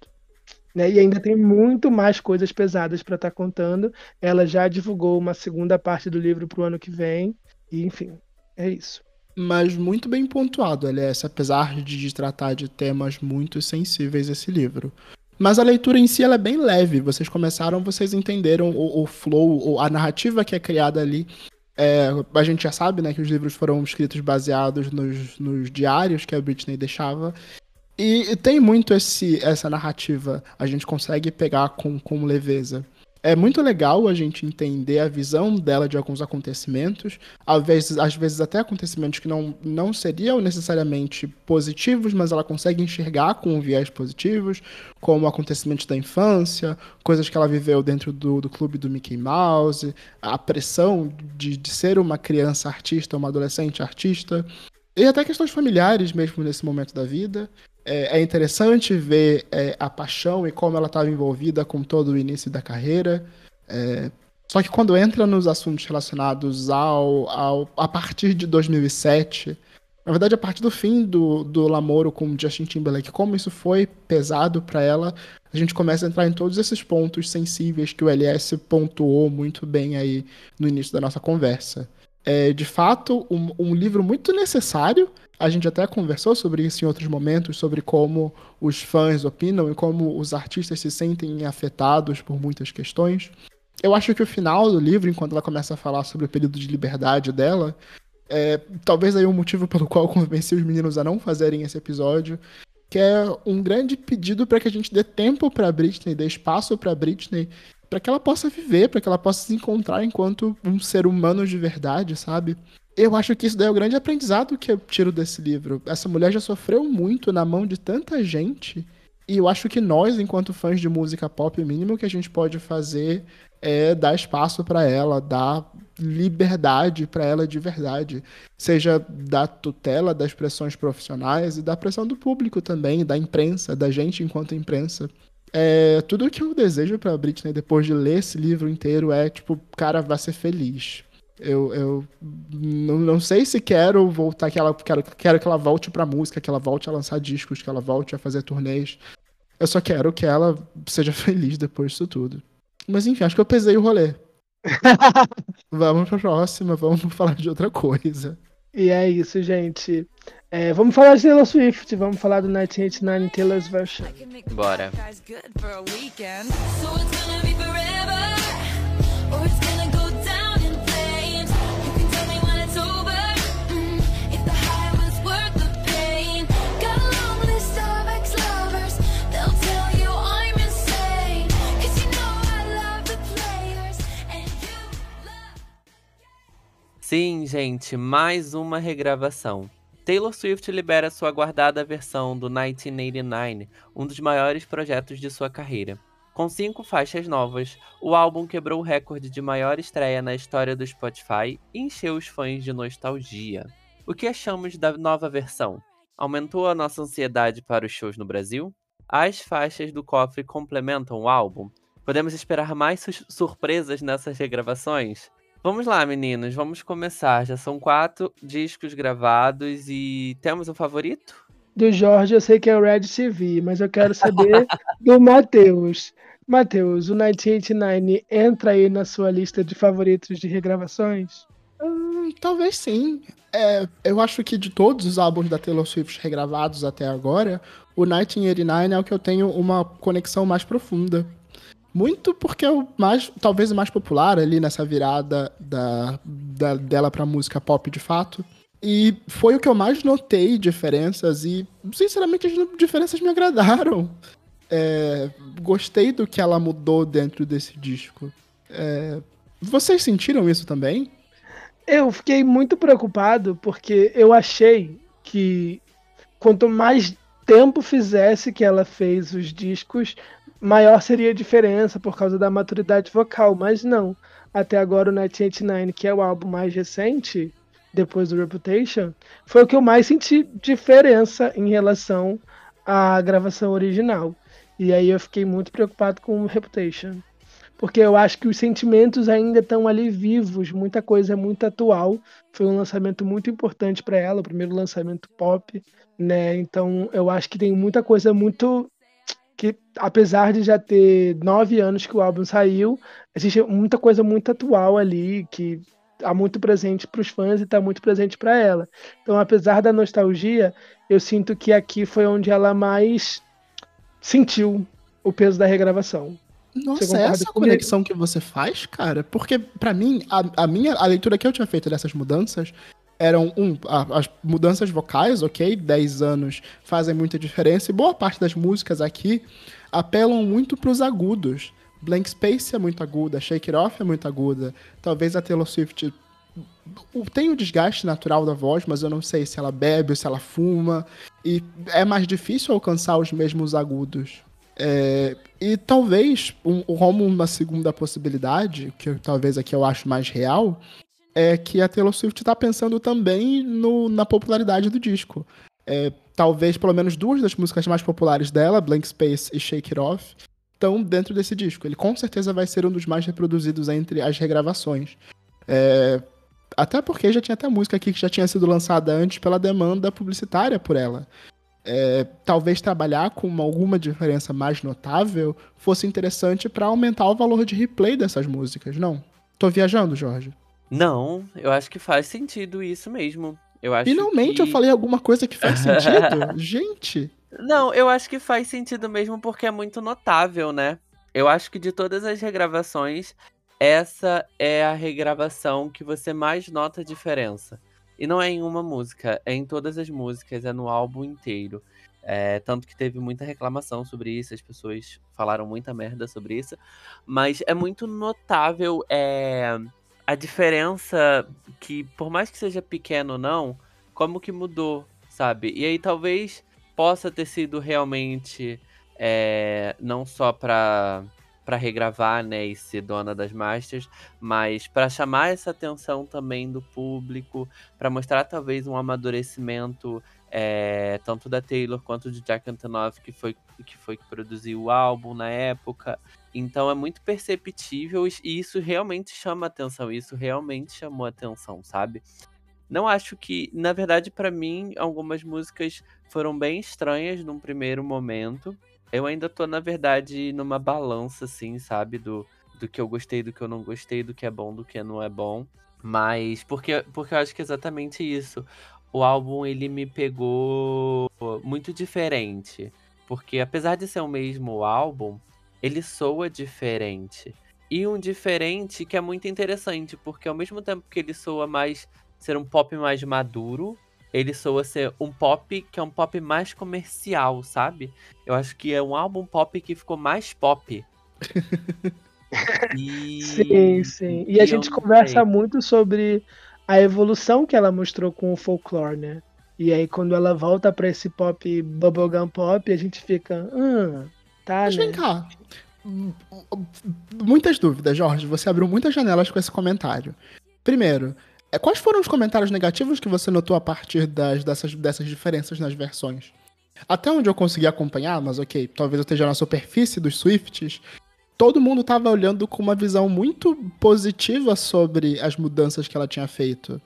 Né? E ainda tem muito mais coisas pesadas para estar contando. Ela já divulgou uma segunda parte do livro para o ano que vem. E, enfim, é isso. Mas muito bem pontuado, LS, apesar de tratar de temas muito sensíveis esse livro. Mas a leitura em si ela é bem leve. Vocês começaram, vocês entenderam o, o flow, a narrativa que é criada ali. É, a gente já sabe, né, que os livros foram escritos baseados nos, nos diários que a Britney deixava. E, e tem muito esse, essa narrativa, a gente consegue pegar com, com leveza. É muito legal a gente entender a visão dela de alguns acontecimentos, às vezes, às vezes até acontecimentos que não, não seriam necessariamente positivos, mas ela consegue enxergar com viés positivos, como acontecimentos da infância, coisas que ela viveu dentro do, do clube do Mickey Mouse, a pressão de, de ser uma criança artista, uma adolescente artista, e até questões familiares mesmo nesse momento da vida. É, é interessante ver é, a paixão e como ela estava envolvida com todo o início da carreira. É, só que quando entra nos assuntos relacionados ao, ao a partir de 2007, na verdade a partir do fim do, do namoro com Justin Timberlake, como isso foi pesado para ela, a gente começa a entrar em todos esses pontos sensíveis que o LS pontuou muito bem aí no início da nossa conversa. É, de fato, um, um livro muito necessário. A gente até conversou sobre isso em outros momentos, sobre como os fãs opinam e como os artistas se sentem afetados por muitas questões. Eu acho que o final do livro, enquanto ela começa a falar sobre o período de liberdade dela, é talvez aí um motivo pelo qual convenci os meninos a não fazerem esse episódio, que é um grande pedido para que a gente dê tempo para Britney, dê espaço para Britney, para que ela possa viver, para que ela possa se encontrar enquanto um ser humano de verdade, sabe? Eu acho que isso daí é o grande aprendizado que eu tiro desse livro. Essa mulher já sofreu muito na mão de tanta gente. E eu acho que nós, enquanto fãs de música pop, o mínimo que a gente pode fazer é dar espaço para ela, dar liberdade para ela de verdade. Seja da tutela das pressões profissionais e da pressão do público também, da imprensa, da gente enquanto imprensa. É, tudo que eu desejo pra Britney depois de ler esse livro inteiro é, tipo, cara, vai ser feliz. Eu, eu não, não sei se quero voltar, que ela, quero, quero que ela volte pra música, que ela volte a lançar discos, que ela volte a fazer turnês. Eu só quero que ela seja feliz depois disso tudo. Mas enfim, acho que eu pesei o rolê. vamos pra próxima, vamos falar de outra coisa. E é isso, gente. É, vamos falar de Taylor Swift, vamos falar do 1989 Taylor's Version. Bora. Sim, gente, mais uma regravação. Taylor Swift libera sua aguardada versão do 1989, um dos maiores projetos de sua carreira. Com cinco faixas novas, o álbum quebrou o recorde de maior estreia na história do Spotify e encheu os fãs de nostalgia. O que achamos da nova versão? Aumentou a nossa ansiedade para os shows no Brasil? As faixas do cofre complementam o álbum? Podemos esperar mais su- surpresas nessas regravações? Vamos lá, meninos, vamos começar. Já são quatro discos gravados e temos um favorito? Do Jorge eu sei que é o Red TV, mas eu quero saber do Matheus. Matheus, o 1989 entra aí na sua lista de favoritos de regravações? Hum, talvez sim. É, eu acho que de todos os álbuns da Taylor Swift regravados até agora, o 1989 é o que eu tenho uma conexão mais profunda. Muito porque é o mais, talvez o mais popular ali nessa virada da, da- dela pra música pop de fato. E foi o que eu mais notei diferenças e, sinceramente, as diferenças me agradaram. É, gostei do que ela mudou dentro desse disco. É, vocês sentiram isso também? Eu fiquei muito preocupado porque eu achei que quanto mais tempo fizesse que ela fez os discos, maior seria a diferença por causa da maturidade vocal, mas não. Até agora o 1989, que é o álbum mais recente, depois do Reputation, foi o que eu mais senti diferença em relação à gravação original. E aí eu fiquei muito preocupado com o Reputation. Porque eu acho que os sentimentos ainda estão ali vivos, muita coisa é muito atual. Foi um lançamento muito importante para ela, o primeiro lançamento pop, né? Então eu acho que tem muita coisa muito que, apesar de já ter nove anos que o álbum saiu, existe muita coisa muito atual ali que tá muito presente para os fãs e tá muito presente para ela. Então, apesar da nostalgia, eu sinto que aqui foi onde ela mais sentiu o peso da regravação. Nossa, essa comigo? conexão que você faz, cara? Porque, pra mim, a, a minha a leitura que eu tinha feito dessas mudanças eram, um, a- as mudanças vocais, ok? 10 anos fazem muita diferença, e boa parte das músicas aqui apelam muito pros agudos. Blank Space é muito aguda, Shake It Off é muito aguda. Talvez a Taylor Swift tem o desgaste natural da voz, mas eu não sei se ela bebe ou se ela fuma. E é mais difícil alcançar os mesmos agudos. É, e talvez, um, como uma segunda possibilidade, que eu- talvez aqui eu acho mais real, é que a Taylor Swift está pensando também no- na popularidade do disco. É, talvez pelo menos duas das músicas mais populares dela, Blank Space e Shake It Off, estão dentro desse disco. Ele com certeza vai ser um dos mais reproduzidos entre as regravações. É, até porque já tinha até música aqui que já tinha sido lançada antes pela demanda publicitária por ela. É, talvez trabalhar com uma- alguma diferença mais notável fosse interessante para aumentar o valor de replay dessas músicas, não? Tô viajando, Jorge. Não, eu acho que faz sentido isso mesmo. Eu acho Finalmente que... eu falei alguma coisa que faz sentido. Gente, Não, eu acho que faz sentido mesmo porque é muito notável, né? Eu acho que de todas as regravações, essa é a regravação que você mais nota a diferença. E não é em uma música, é em todas as músicas, é no álbum inteiro. É, tanto que teve muita reclamação sobre isso, as pessoas falaram muita merda sobre isso. Mas é muito notável é, a diferença que, por mais que seja pequeno ou não, como que mudou, sabe? E aí talvez possa ter sido realmente é, não só pra, pra regravar, né, e ser dona das masters, mas pra chamar essa atenção também do público, pra mostrar talvez um amadurecimento é, tanto da Taylor quanto de Jack Antonoff, que foi que foi que produziu o álbum na época. Então é muito perceptível e isso realmente chama atenção, isso realmente chamou atenção, sabe? Não acho que, na verdade, pra mim, algumas músicas foram bem estranhas num primeiro momento. Eu ainda tô, na verdade, numa balança, assim, sabe? Do, do que eu gostei, do que eu não gostei, do que é bom, do que não é bom. Mas, porque, porque eu acho que é exatamente isso. O álbum, ele me pegou muito diferente. Porque, apesar de ser o mesmo álbum, ele soa diferente. E um diferente que é muito interessante, porque ao mesmo tempo que ele soa mais ser um pop mais maduro, ele soa ser um pop que é um pop mais comercial, sabe? Eu acho que é um álbum pop que ficou mais pop. E... Sim, sim. E a eu gente conversa sei. muito sobre a evolução que ela mostrou com o folclore, né? E aí quando ela volta pra esse pop bubblegum pop, a gente fica, hum, tá, Mas vem né? cá. Muitas dúvidas, Jorge. Você abriu muitas janelas com esse comentário. Primeiro, é, quais foram os comentários negativos que você notou a partir das, dessas, dessas diferenças nas versões? Até onde eu consegui acompanhar, mas ok, talvez eu esteja na superfície dos Swifts, todo mundo tava olhando com uma visão muito positiva sobre as mudanças que ela tinha feito.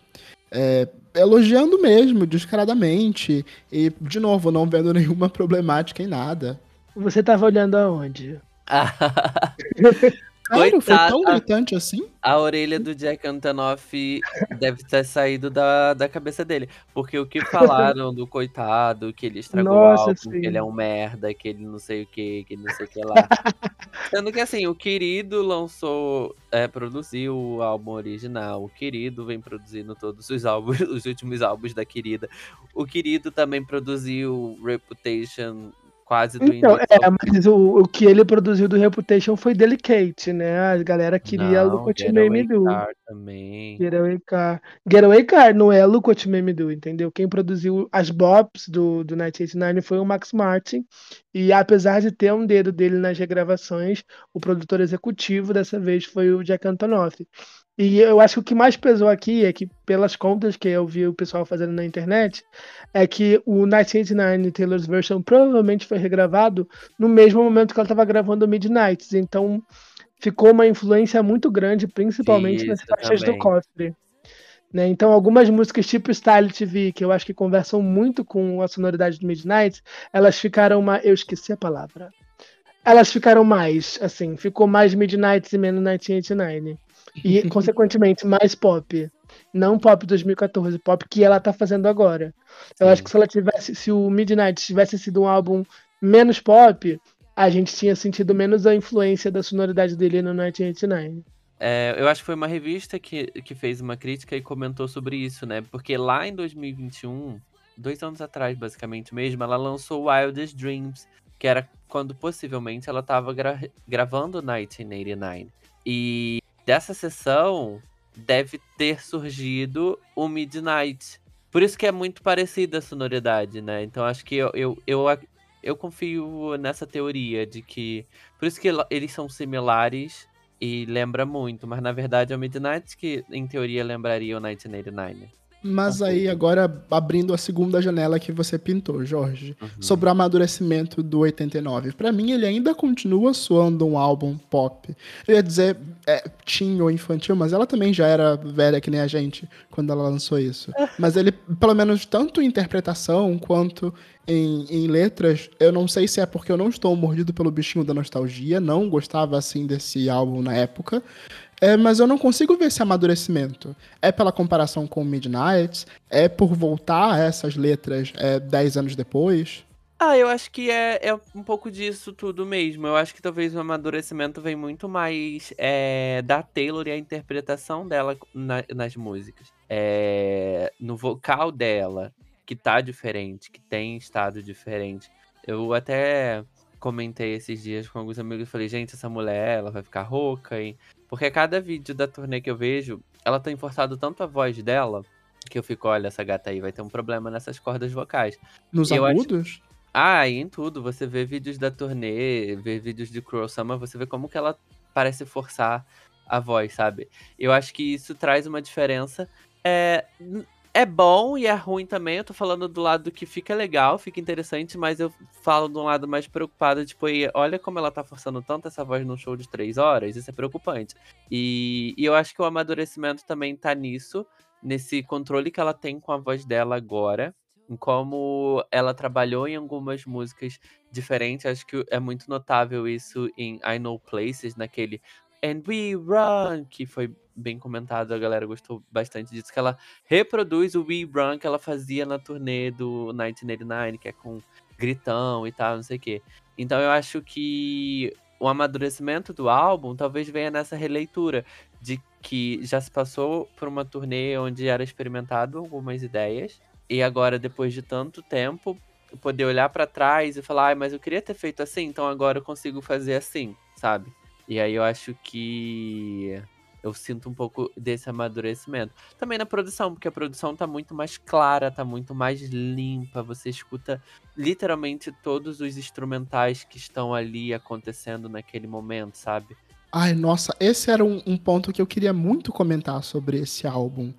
É, elogiando mesmo, descaradamente. E, de novo, não vendo nenhuma problemática em nada. Você tava olhando aonde? Claro, foi tão gritante assim? A orelha do Jack Antonoff deve ter saído da, da cabeça dele. Porque o que falaram do coitado, que ele estragou Nossa, o álbum, que ele é um merda, que ele não sei o que, que ele não sei o que lá. Sendo que assim, o Querido lançou, é, produziu o álbum original. O Querido vem produzindo todos os álbuns, os últimos álbuns da Querida. O Querido também produziu Reputation quase do Então, início. é, mas o, o que ele produziu do Reputation foi Delicate, né? A galera queria Não, Me Do. Também. Getaway Car. Getaway Car não é Made Me Do, entendeu? Quem produziu as bops do, do 1989 foi o Max Martin. E apesar de ter um dedo dele nas regravações, o produtor executivo dessa vez foi o Jack Antonoff. E eu acho que o que mais pesou aqui é que, pelas contas que eu vi o pessoal fazendo na internet, é que o 1989 Taylor's Version provavelmente foi regravado no mesmo momento que ela estava gravando o Midnights. Então ficou uma influência muito grande, principalmente nas Isso faixas do também. cofre. Né? Então, algumas músicas tipo Style TV, que eu acho que conversam muito com a sonoridade do Midnight, elas ficaram mais. Eu esqueci a palavra. Elas ficaram mais, assim, ficou mais Midnight e menos 1989. E, consequentemente, mais pop. Não pop 2014, pop que ela tá fazendo agora. Eu Sim. acho que se ela tivesse, se o Midnight tivesse sido um álbum menos pop, a gente tinha sentido menos a influência da sonoridade dele no 1989. É, eu acho que foi uma revista que, que fez uma crítica e comentou sobre isso, né? Porque lá em 2021, dois anos atrás, basicamente mesmo, ela lançou Wildest Dreams, que era quando possivelmente ela estava gravando 1989. E dessa sessão deve ter surgido o Midnight. Por isso que é muito parecida a sonoridade, né? Então acho que eu, eu, eu, eu confio nessa teoria de que. Por isso que eles são similares e lembra muito, mas na verdade é o Midnight que em teoria lembraria o 1989. Mas aí, agora, abrindo a segunda janela que você pintou, Jorge, Uhum. sobre o amadurecimento do 89. Pra mim, ele ainda continua soando um álbum pop. Eu ia dizer é, teen ou infantil, mas ela também já era velha que nem a gente quando ela lançou isso. Mas ele, pelo menos, tanto em interpretação quanto em, em letras, eu não sei se é porque eu não estou mordido pelo bichinho da nostalgia, não gostava assim desse álbum na época. É, mas eu não consigo ver esse amadurecimento. É pela comparação com Midnight? É por voltar a essas letras é, 10 anos depois? Ah, eu acho que é, é um pouco disso tudo mesmo. Eu acho que talvez o amadurecimento vem muito mais é, da Taylor e a interpretação dela na- nas músicas. É, no vocal dela, que tá diferente, que tem estado diferente. Eu até comentei esses dias com alguns amigos e falei, gente, essa mulher, ela vai ficar rouca, hein? Porque cada vídeo da turnê que eu vejo, ela tem forçado tanto a voz dela, que eu fico, olha, essa gata aí vai ter um problema nessas cordas vocais. Nos acho- agudos? Ah, e em tudo. Você vê vídeos da turnê, vê vídeos de Cruel Summer, você vê como que ela parece forçar a voz, sabe? Eu acho que isso traz uma diferença. É, é bom e é ruim também. Eu tô falando do lado que fica legal, fica interessante, mas eu falo de um lado mais preocupado, tipo, "E olha como ela tá forçando tanto essa voz num show de três horas, isso é preocupante. E, e eu acho que o amadurecimento também tá nisso, nesse controle que ela tem com a voz dela agora em como ela trabalhou em algumas músicas diferentes. Acho que é muito notável isso em I Know Places, naquele And We Run, que foi bem comentado, a galera gostou bastante disso, que ela reproduz o We Run que ela fazia na turnê do 1989, que é com gritão e tal, não sei o quê. Então eu acho que o amadurecimento do álbum talvez venha nessa releitura de que já se passou por uma turnê onde era experimentado algumas ideias e agora depois de tanto tempo poder olhar pra trás e falar, "Ai, mas eu queria ter feito assim, então agora eu consigo fazer assim, sabe? E aí eu acho que eu sinto um pouco desse amadurecimento. Também na produção, porque a produção tá muito mais clara, tá muito mais limpa. Você escuta literalmente todos os instrumentais que estão ali acontecendo naquele momento, sabe? Ai, nossa, esse era um, um ponto que eu queria muito comentar sobre esse álbum.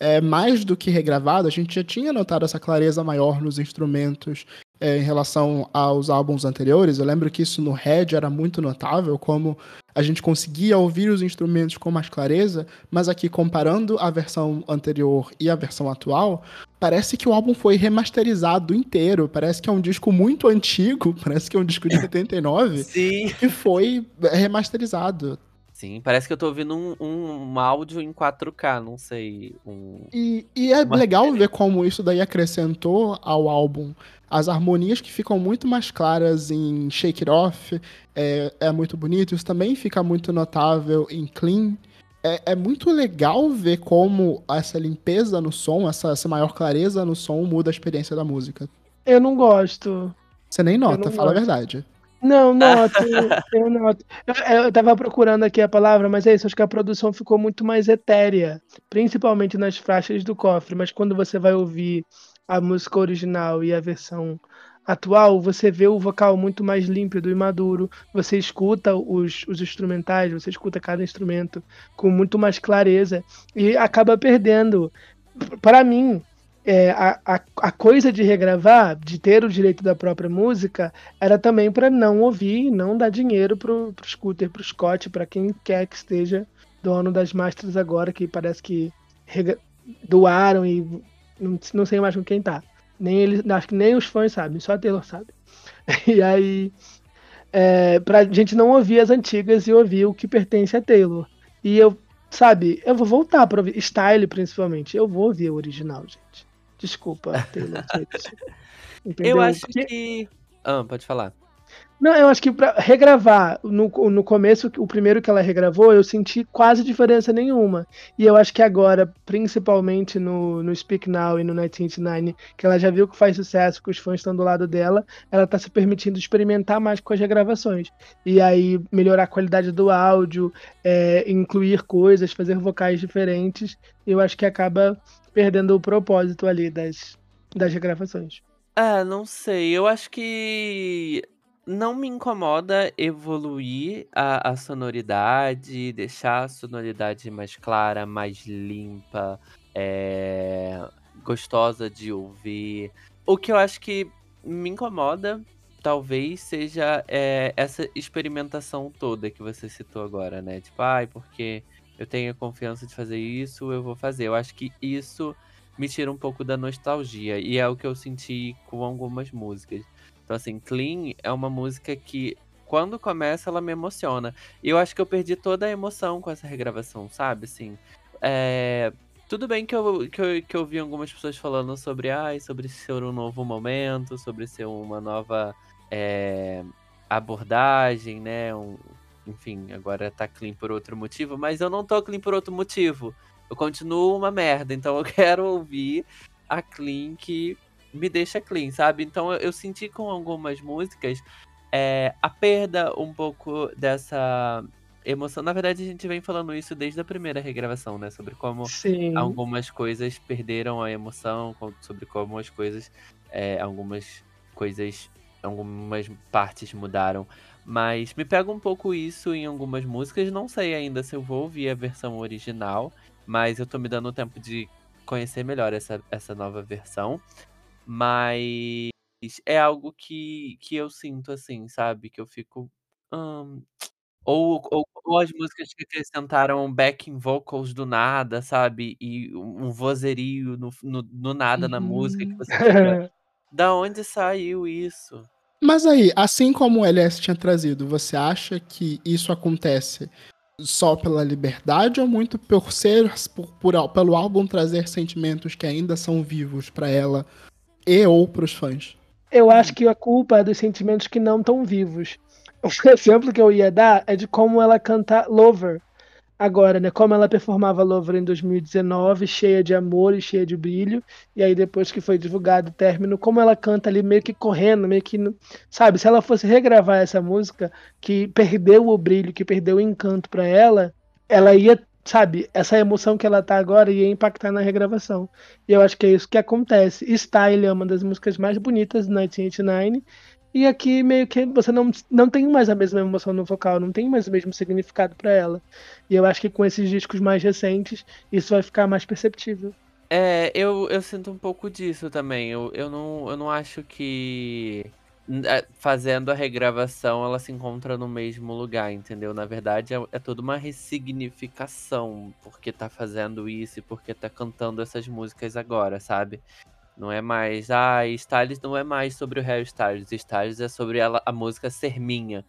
É, mais do que regravado, a gente já tinha notado essa clareza maior nos instrumentos é, em relação aos álbuns anteriores. Eu lembro que isso no Red era muito notável, como a gente conseguia ouvir os instrumentos com mais clareza, mas aqui comparando a versão anterior e a versão atual, parece que o álbum foi remasterizado inteiro. Parece que é um disco muito antigo, parece que é um disco de 79 Sim. e foi remasterizado. Sim, parece que eu tô ouvindo um, um, um áudio em 4K, não sei. Um... E, e é Uma legal ver como isso daí acrescentou ao álbum. As harmonias que ficam muito mais claras em Shake It Off é, é muito bonito. Isso também fica muito notável em Clean. É, é muito legal ver como essa limpeza no som, essa, essa maior clareza no som muda a experiência da música. Eu não gosto. Você nem nota, fala a gosto. verdade. Não, noto, eu noto. Eu, eu tava procurando aqui a palavra, mas é isso, acho que a produção ficou muito mais etérea, principalmente nas faixas do cofre, mas quando você vai ouvir a música original e a versão atual, você vê o vocal muito mais límpido e maduro, você escuta os, os instrumentais, você escuta cada instrumento com muito mais clareza e acaba perdendo. Para mim, é, a, a, a coisa de regravar, de ter o direito da própria música, era também para não ouvir não dar dinheiro pro, pro Scooter, pro Scott, para quem quer que esteja dono das masters agora, que parece que doaram e não, não sei mais com quem tá. Nem eles, acho que nem os fãs sabem, só a Taylor sabe. E aí, é, pra gente não ouvir as antigas e ouvir o que pertence a Taylor. E eu, sabe, eu vou voltar pra ouvir, Style principalmente, eu vou ouvir o original, gente. Desculpa, Taylor? Eu acho que. Ah, pode falar. Não, eu acho que pra regravar, no, no começo, o primeiro que ela regravou, eu senti quase diferença nenhuma. E eu acho que agora, principalmente no, no Speak Now e no 1989, que ela já viu que faz sucesso, que os fãs estão do lado dela, ela tá se permitindo experimentar mais com as regravações. E aí melhorar a qualidade do áudio, é, incluir coisas, fazer vocais diferentes. Eu acho que acaba perdendo o propósito ali das, das regravações. Ah, não sei. Eu acho que não me incomoda evoluir a, a sonoridade, deixar a sonoridade mais clara, mais limpa, é, gostosa de ouvir. O que eu acho que me incomoda, talvez, seja é, essa experimentação toda que você citou agora, né? Tipo, ai, porque eu tenho a confiança de fazer isso, eu vou fazer. Eu acho que isso me tira um pouco da nostalgia. E é o que eu senti com algumas músicas. Então, assim, Clean é uma música que, quando começa, ela me emociona. E eu acho que eu perdi toda a emoção com essa regravação, sabe? Assim, é... Tudo bem que eu, que, eu, que eu vi algumas pessoas falando sobre, ai, sobre ser um novo momento, sobre ser uma nova é, abordagem, né? Um, enfim, agora tá clean por outro motivo, mas eu não tô clean por outro motivo. Eu continuo uma merda, então eu quero ouvir a clean que me deixa clean, sabe? Então eu, eu senti com algumas músicas é, a perda um pouco dessa emoção. Na verdade, a gente vem falando isso desde a primeira regravação, né? Sobre como Sim. algumas coisas perderam a emoção, sobre como as coisas, é, algumas coisas, algumas partes mudaram. Mas me pega um pouco isso em algumas músicas. Não sei ainda se eu vou ouvir a versão original, mas eu tô me dando tempo de conhecer melhor essa, essa nova versão. Mas é algo que, que eu sinto assim, sabe? Que eu fico. hum, ou, ou, ou as músicas que acrescentaram backing vocals do nada, sabe? E um vozerio no, no, no nada na música que você fica. Da onde saiu isso? Mas aí, assim como o LS tinha trazido, você acha que isso acontece só pela liberdade ou muito por ser por, por- pelo álbum trazer sentimentos que ainda são vivos pra ela e ou pros fãs? Eu acho que a culpa é dos sentimentos que não estão vivos. O exemplo que eu ia dar é de como ela canta Lover agora, né? Como ela performava Lover em 2019, cheia de amor e cheia de brilho. E aí, depois que foi divulgado o término, como ela canta ali meio que correndo, meio que. Sabe, se ela fosse regravar essa música, que perdeu o brilho, que perdeu o encanto pra ela, ela ia sabe, essa emoção que ela tá agora ia impactar na regravação. E eu acho que é isso que acontece. Style é uma das músicas mais bonitas do 1989. E aqui meio que você não, não tem mais a mesma emoção no vocal, não tem mais o mesmo significado para ela. E eu acho que com esses discos mais recentes, isso vai ficar mais perceptível. É, eu, eu sinto um pouco disso também. Eu, eu, não, eu não acho que fazendo a regravação ela se encontra no mesmo lugar, entendeu? Na verdade, é, é toda uma ressignificação porque tá fazendo isso e porque tá cantando essas músicas agora, sabe? Não é mais, ah, Styles não é mais sobre o Harry Styles, Styles é sobre ela, a música ser minha.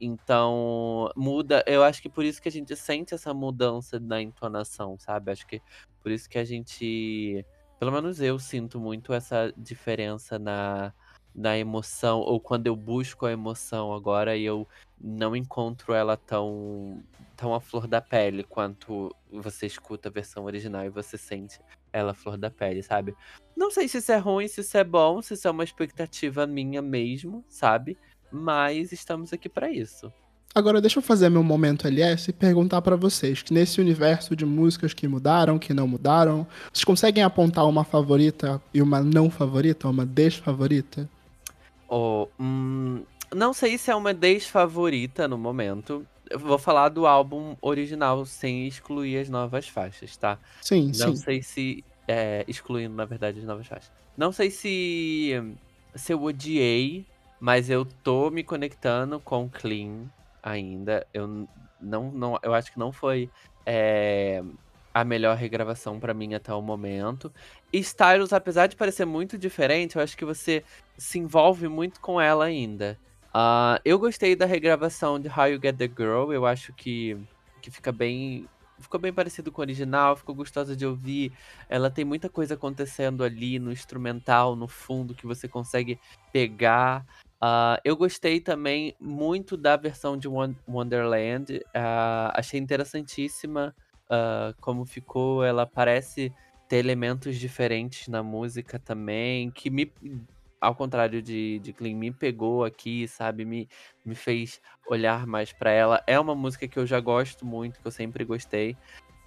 Então, muda, eu acho que por isso que a gente sente essa mudança na entonação, sabe? Acho que por isso que a gente, pelo menos eu sinto muito essa diferença na, na emoção, ou quando eu busco a emoção agora e eu não encontro ela tão, tão à flor da pele quanto você escuta a versão original e você sente ela à flor da pele, sabe? Não sei se isso é ruim, se isso é bom, se isso é uma expectativa minha mesmo, sabe? Mas estamos aqui pra isso. Agora deixa eu fazer meu momento LS e perguntar pra vocês, que nesse universo de músicas que mudaram, que não mudaram, vocês conseguem apontar uma favorita e uma não favorita, uma desfavorita? Oh, hum, não sei se é uma desfavorita no momento. Eu vou falar do álbum original sem excluir as novas faixas, tá? Sim, Não sim. sei se. é, excluindo, na verdade, as novas faixas. Não sei se. Se eu odiei, mas eu tô me conectando com Clean ainda. Eu não, não, eu acho que não foi é, a melhor regravação pra mim até o momento. Styles, apesar de parecer muito diferente, eu acho que você se envolve muito com ela ainda. Ah, eu gostei da regravação de How You Get the Girl. Eu acho que, que fica bem. Ficou bem parecido com o original, ficou gostosa de ouvir. Ela tem muita coisa acontecendo ali no instrumental, no fundo, que você consegue pegar. Ah, eu gostei também muito da versão de Won- Wonderland. Ah, achei interessantíssima como ficou. Ela parece ter elementos diferentes na música também, que me, ao contrário de, de Clean, me pegou aqui, sabe? Me, me fez olhar mais pra ela. É uma música que eu já gosto muito, que eu sempre gostei.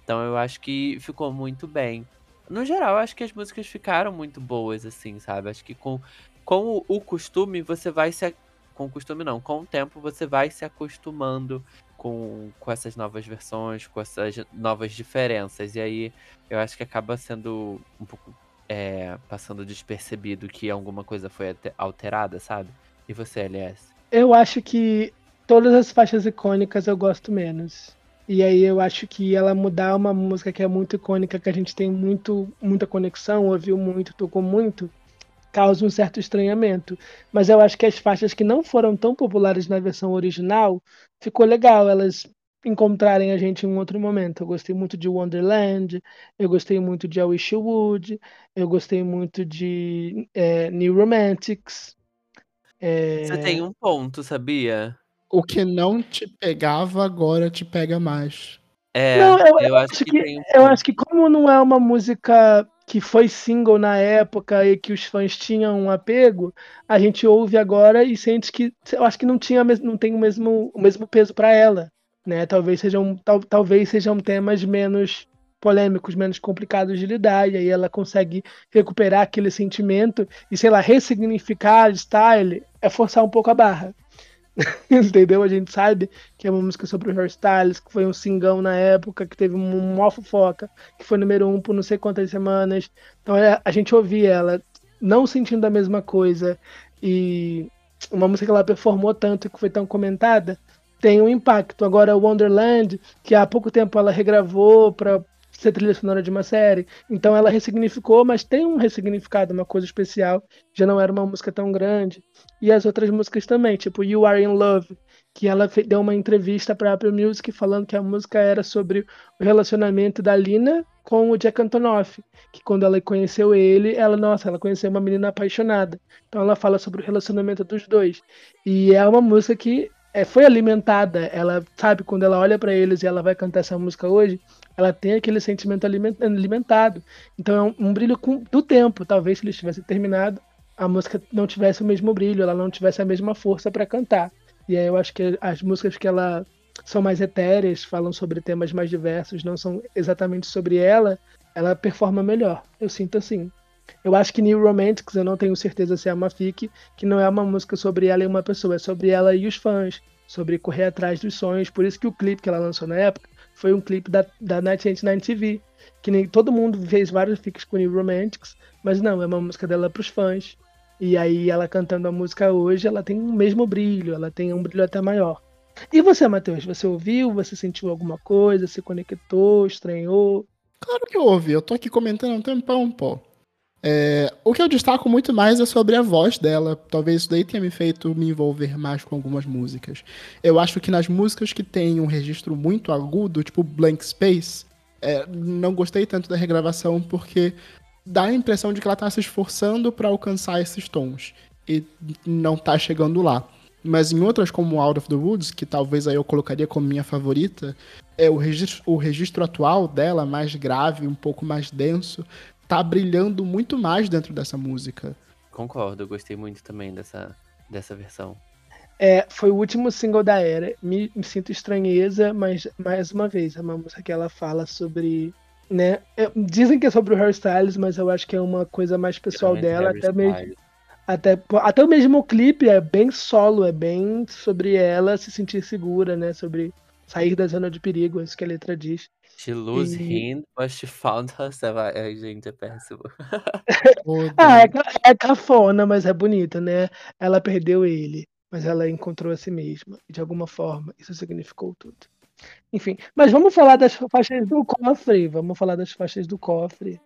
Então eu acho que ficou muito bem. No geral, acho que as músicas ficaram muito boas, assim, sabe? Acho que com, com o, costume, você vai se. Com o costume não, com o tempo você vai se acostumando com, com essas novas versões, com essas novas diferenças. E aí eu acho que acaba sendo um pouco. é, passando despercebido que alguma coisa foi alterada, sabe? E você, LS? Eu acho que todas as faixas icônicas eu gosto menos. E aí eu acho que ela mudar uma música que é muito icônica, que a gente tem muito, muita conexão, ouviu muito, tocou muito, causa um certo estranhamento. Mas eu acho que as faixas que não foram tão populares na versão original, ficou legal elas encontrarem a gente em um outro momento. Eu gostei muito de Wonderland, eu gostei muito de I Wish You Would, eu gostei muito de é, New Romantics. é, Você tem um ponto, sabia? O que não te pegava agora te pega mais. É, Não, eu- eu, acho acho que, que- tem um Eu acho que como não é uma música que foi single na época e que os fãs tinham um apego, a gente ouve agora e sente que eu acho que não tinha não tem o mesmo o mesmo peso para ela, né? Talvez sejam tal- talvez sejam temas menos polêmicos, menos complicados de lidar e aí ela consegue recuperar aquele sentimento e sei lá, ressignificar style é forçar um pouco a barra. Entendeu? A gente sabe que é uma música sobre o hairstyles, que foi um singão na época, que teve um mó fofoca, que foi número um por não sei quantas semanas. Então é, a gente ouvia ela não sentindo a mesma coisa e uma música que ela performou tanto e que foi tão comentada, tem um impacto. Agora, Wonderland, que há pouco tempo ela regravou para ser trilha sonora de uma série, então ela ressignificou, mas tem um ressignificado, uma coisa especial, já não era uma música tão grande. E as outras músicas também, tipo You Are in Love, que ela deu uma entrevista para Apple Music falando que a música era sobre o relacionamento da Lina com o Jack Antonoff, que quando ela conheceu ele, ela, nossa, ela conheceu uma menina apaixonada. Então ela fala sobre o relacionamento dos dois. E é uma música que é, foi alimentada. Ela sabe quando ela olha para eles e ela vai cantar essa música hoje, ela tem aquele sentimento aliment- alimentado. Então é um, um brilho com- do tempo. Talvez se eles tivessem terminado, a música não tivesse o mesmo brilho, ela não tivesse a mesma força para cantar. E aí eu acho que as músicas que ela são mais etéreas, falam sobre temas mais diversos, não são exatamente sobre ela, ela performa melhor. Eu sinto assim. Eu acho que New Romantics, eu não tenho certeza se é uma fic, que não é uma música sobre ela e uma pessoa, é sobre ela e os fãs, sobre correr atrás dos sonhos. Por isso que o clipe que ela lançou na época foi um clipe da, da 1989 TV, que nem todo mundo fez vários fics com New Romantics, mas não, é uma música dela pros fãs. E aí ela cantando a música hoje, ela tem o mesmo brilho, ela tem um brilho até maior. E você, Matheus, você ouviu? Você sentiu alguma coisa? Se conectou? Estranhou? Claro que eu ouvi, eu tô aqui comentando há um tempão, pô. É, o que eu destaco muito mais é sobre a voz dela. Talvez isso daí tenha me feito me envolver mais com algumas músicas. Eu acho que nas músicas que tem um registro muito agudo, tipo Blank Space, é, não gostei tanto da regravação porque dá a impressão de que ela tá se esforçando para alcançar esses tons e não tá chegando lá. Mas em outras como Out of the Woods, que talvez aí eu colocaria como minha favorita, é o registro, o registro atual dela, mais grave, um pouco mais denso, tá brilhando muito mais dentro dessa música. Concordo, eu gostei muito também dessa, dessa versão. É, foi o último single da era. Me, me sinto estranheza, mas mais uma vez, é uma música que ela fala sobre. Né? é, dizem que é sobre o hairstyles, mas eu acho que é uma coisa mais pessoal dela, Harry até mesmo, Styles. até, até o mesmo clipe é bem solo, é bem sobre ela se sentir segura, né? Sobre sair da zona de perigo, é isso que a letra diz. She lose E- him, but she found herself. Ai, gente, é péssimo. Ah, é, é cafona, mas é bonita, né? Ela perdeu ele, mas ela encontrou a si mesma. E de alguma forma, isso significou tudo. Enfim, mas vamos falar das faixas do cofre. Vamos falar das faixas do cofre.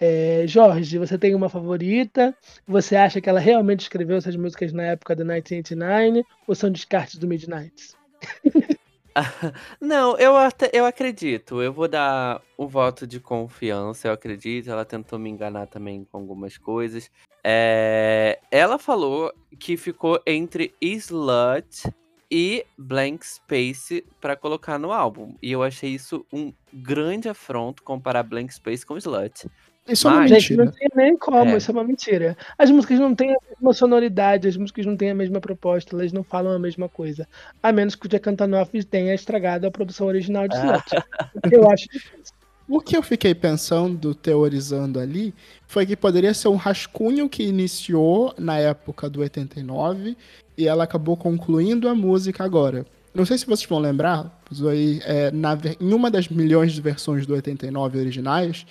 É, Jorge, você tem uma favorita? Você acha que ela realmente escreveu essas músicas na época do 1989 ou são descartes do Midnight? Não, eu, até, eu acredito. Eu vou dar o voto de confiança, eu acredito. Ela tentou me enganar também com algumas coisas. É, ela falou que ficou entre Slut e Blank Space pra colocar no álbum. E eu achei isso um grande afronto comparar Blank Space com Slut. Isso é uma Mas- Gente, não mentira. tem nem como, É. isso é uma mentira. As músicas não têm a mesma sonoridade, as músicas não têm a mesma proposta, elas não falam a mesma coisa. A menos que o Jack Antonoff tenha estragado a produção original de Slut. Eu acho difícil. O que eu fiquei pensando, teorizando ali, foi que poderia ser um rascunho que iniciou na época do 89 e ela acabou concluindo a música agora. Não sei se vocês vão lembrar, Zoe, é, na em uma das milhões de versões do 89 originais,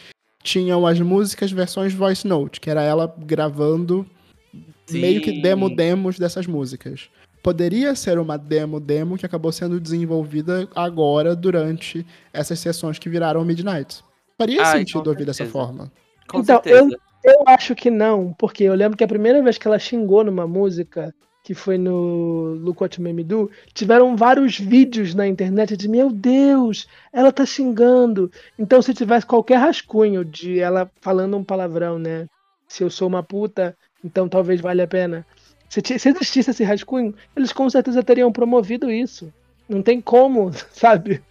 tinham as músicas versões voice note, que era ela gravando meio que Sim. demo-demos dessas músicas. Poderia ser uma demo-demo que acabou sendo desenvolvida agora durante essas sessões que viraram Midnight. Faria Ai, sentido ouvir dessa forma. Com Então, certeza. Eu acho que não, porque eu lembro que a primeira vez que ela xingou numa música, que foi no Look What You Made Me Do, tiveram vários vídeos na internet de meu Deus, ela tá xingando. Então, se tivesse qualquer rascunho de ela falando um palavrão, né? Se eu sou uma puta, então talvez valha a pena. Se, se existisse esse rascunho, eles com certeza teriam promovido isso. Não tem como, sabe?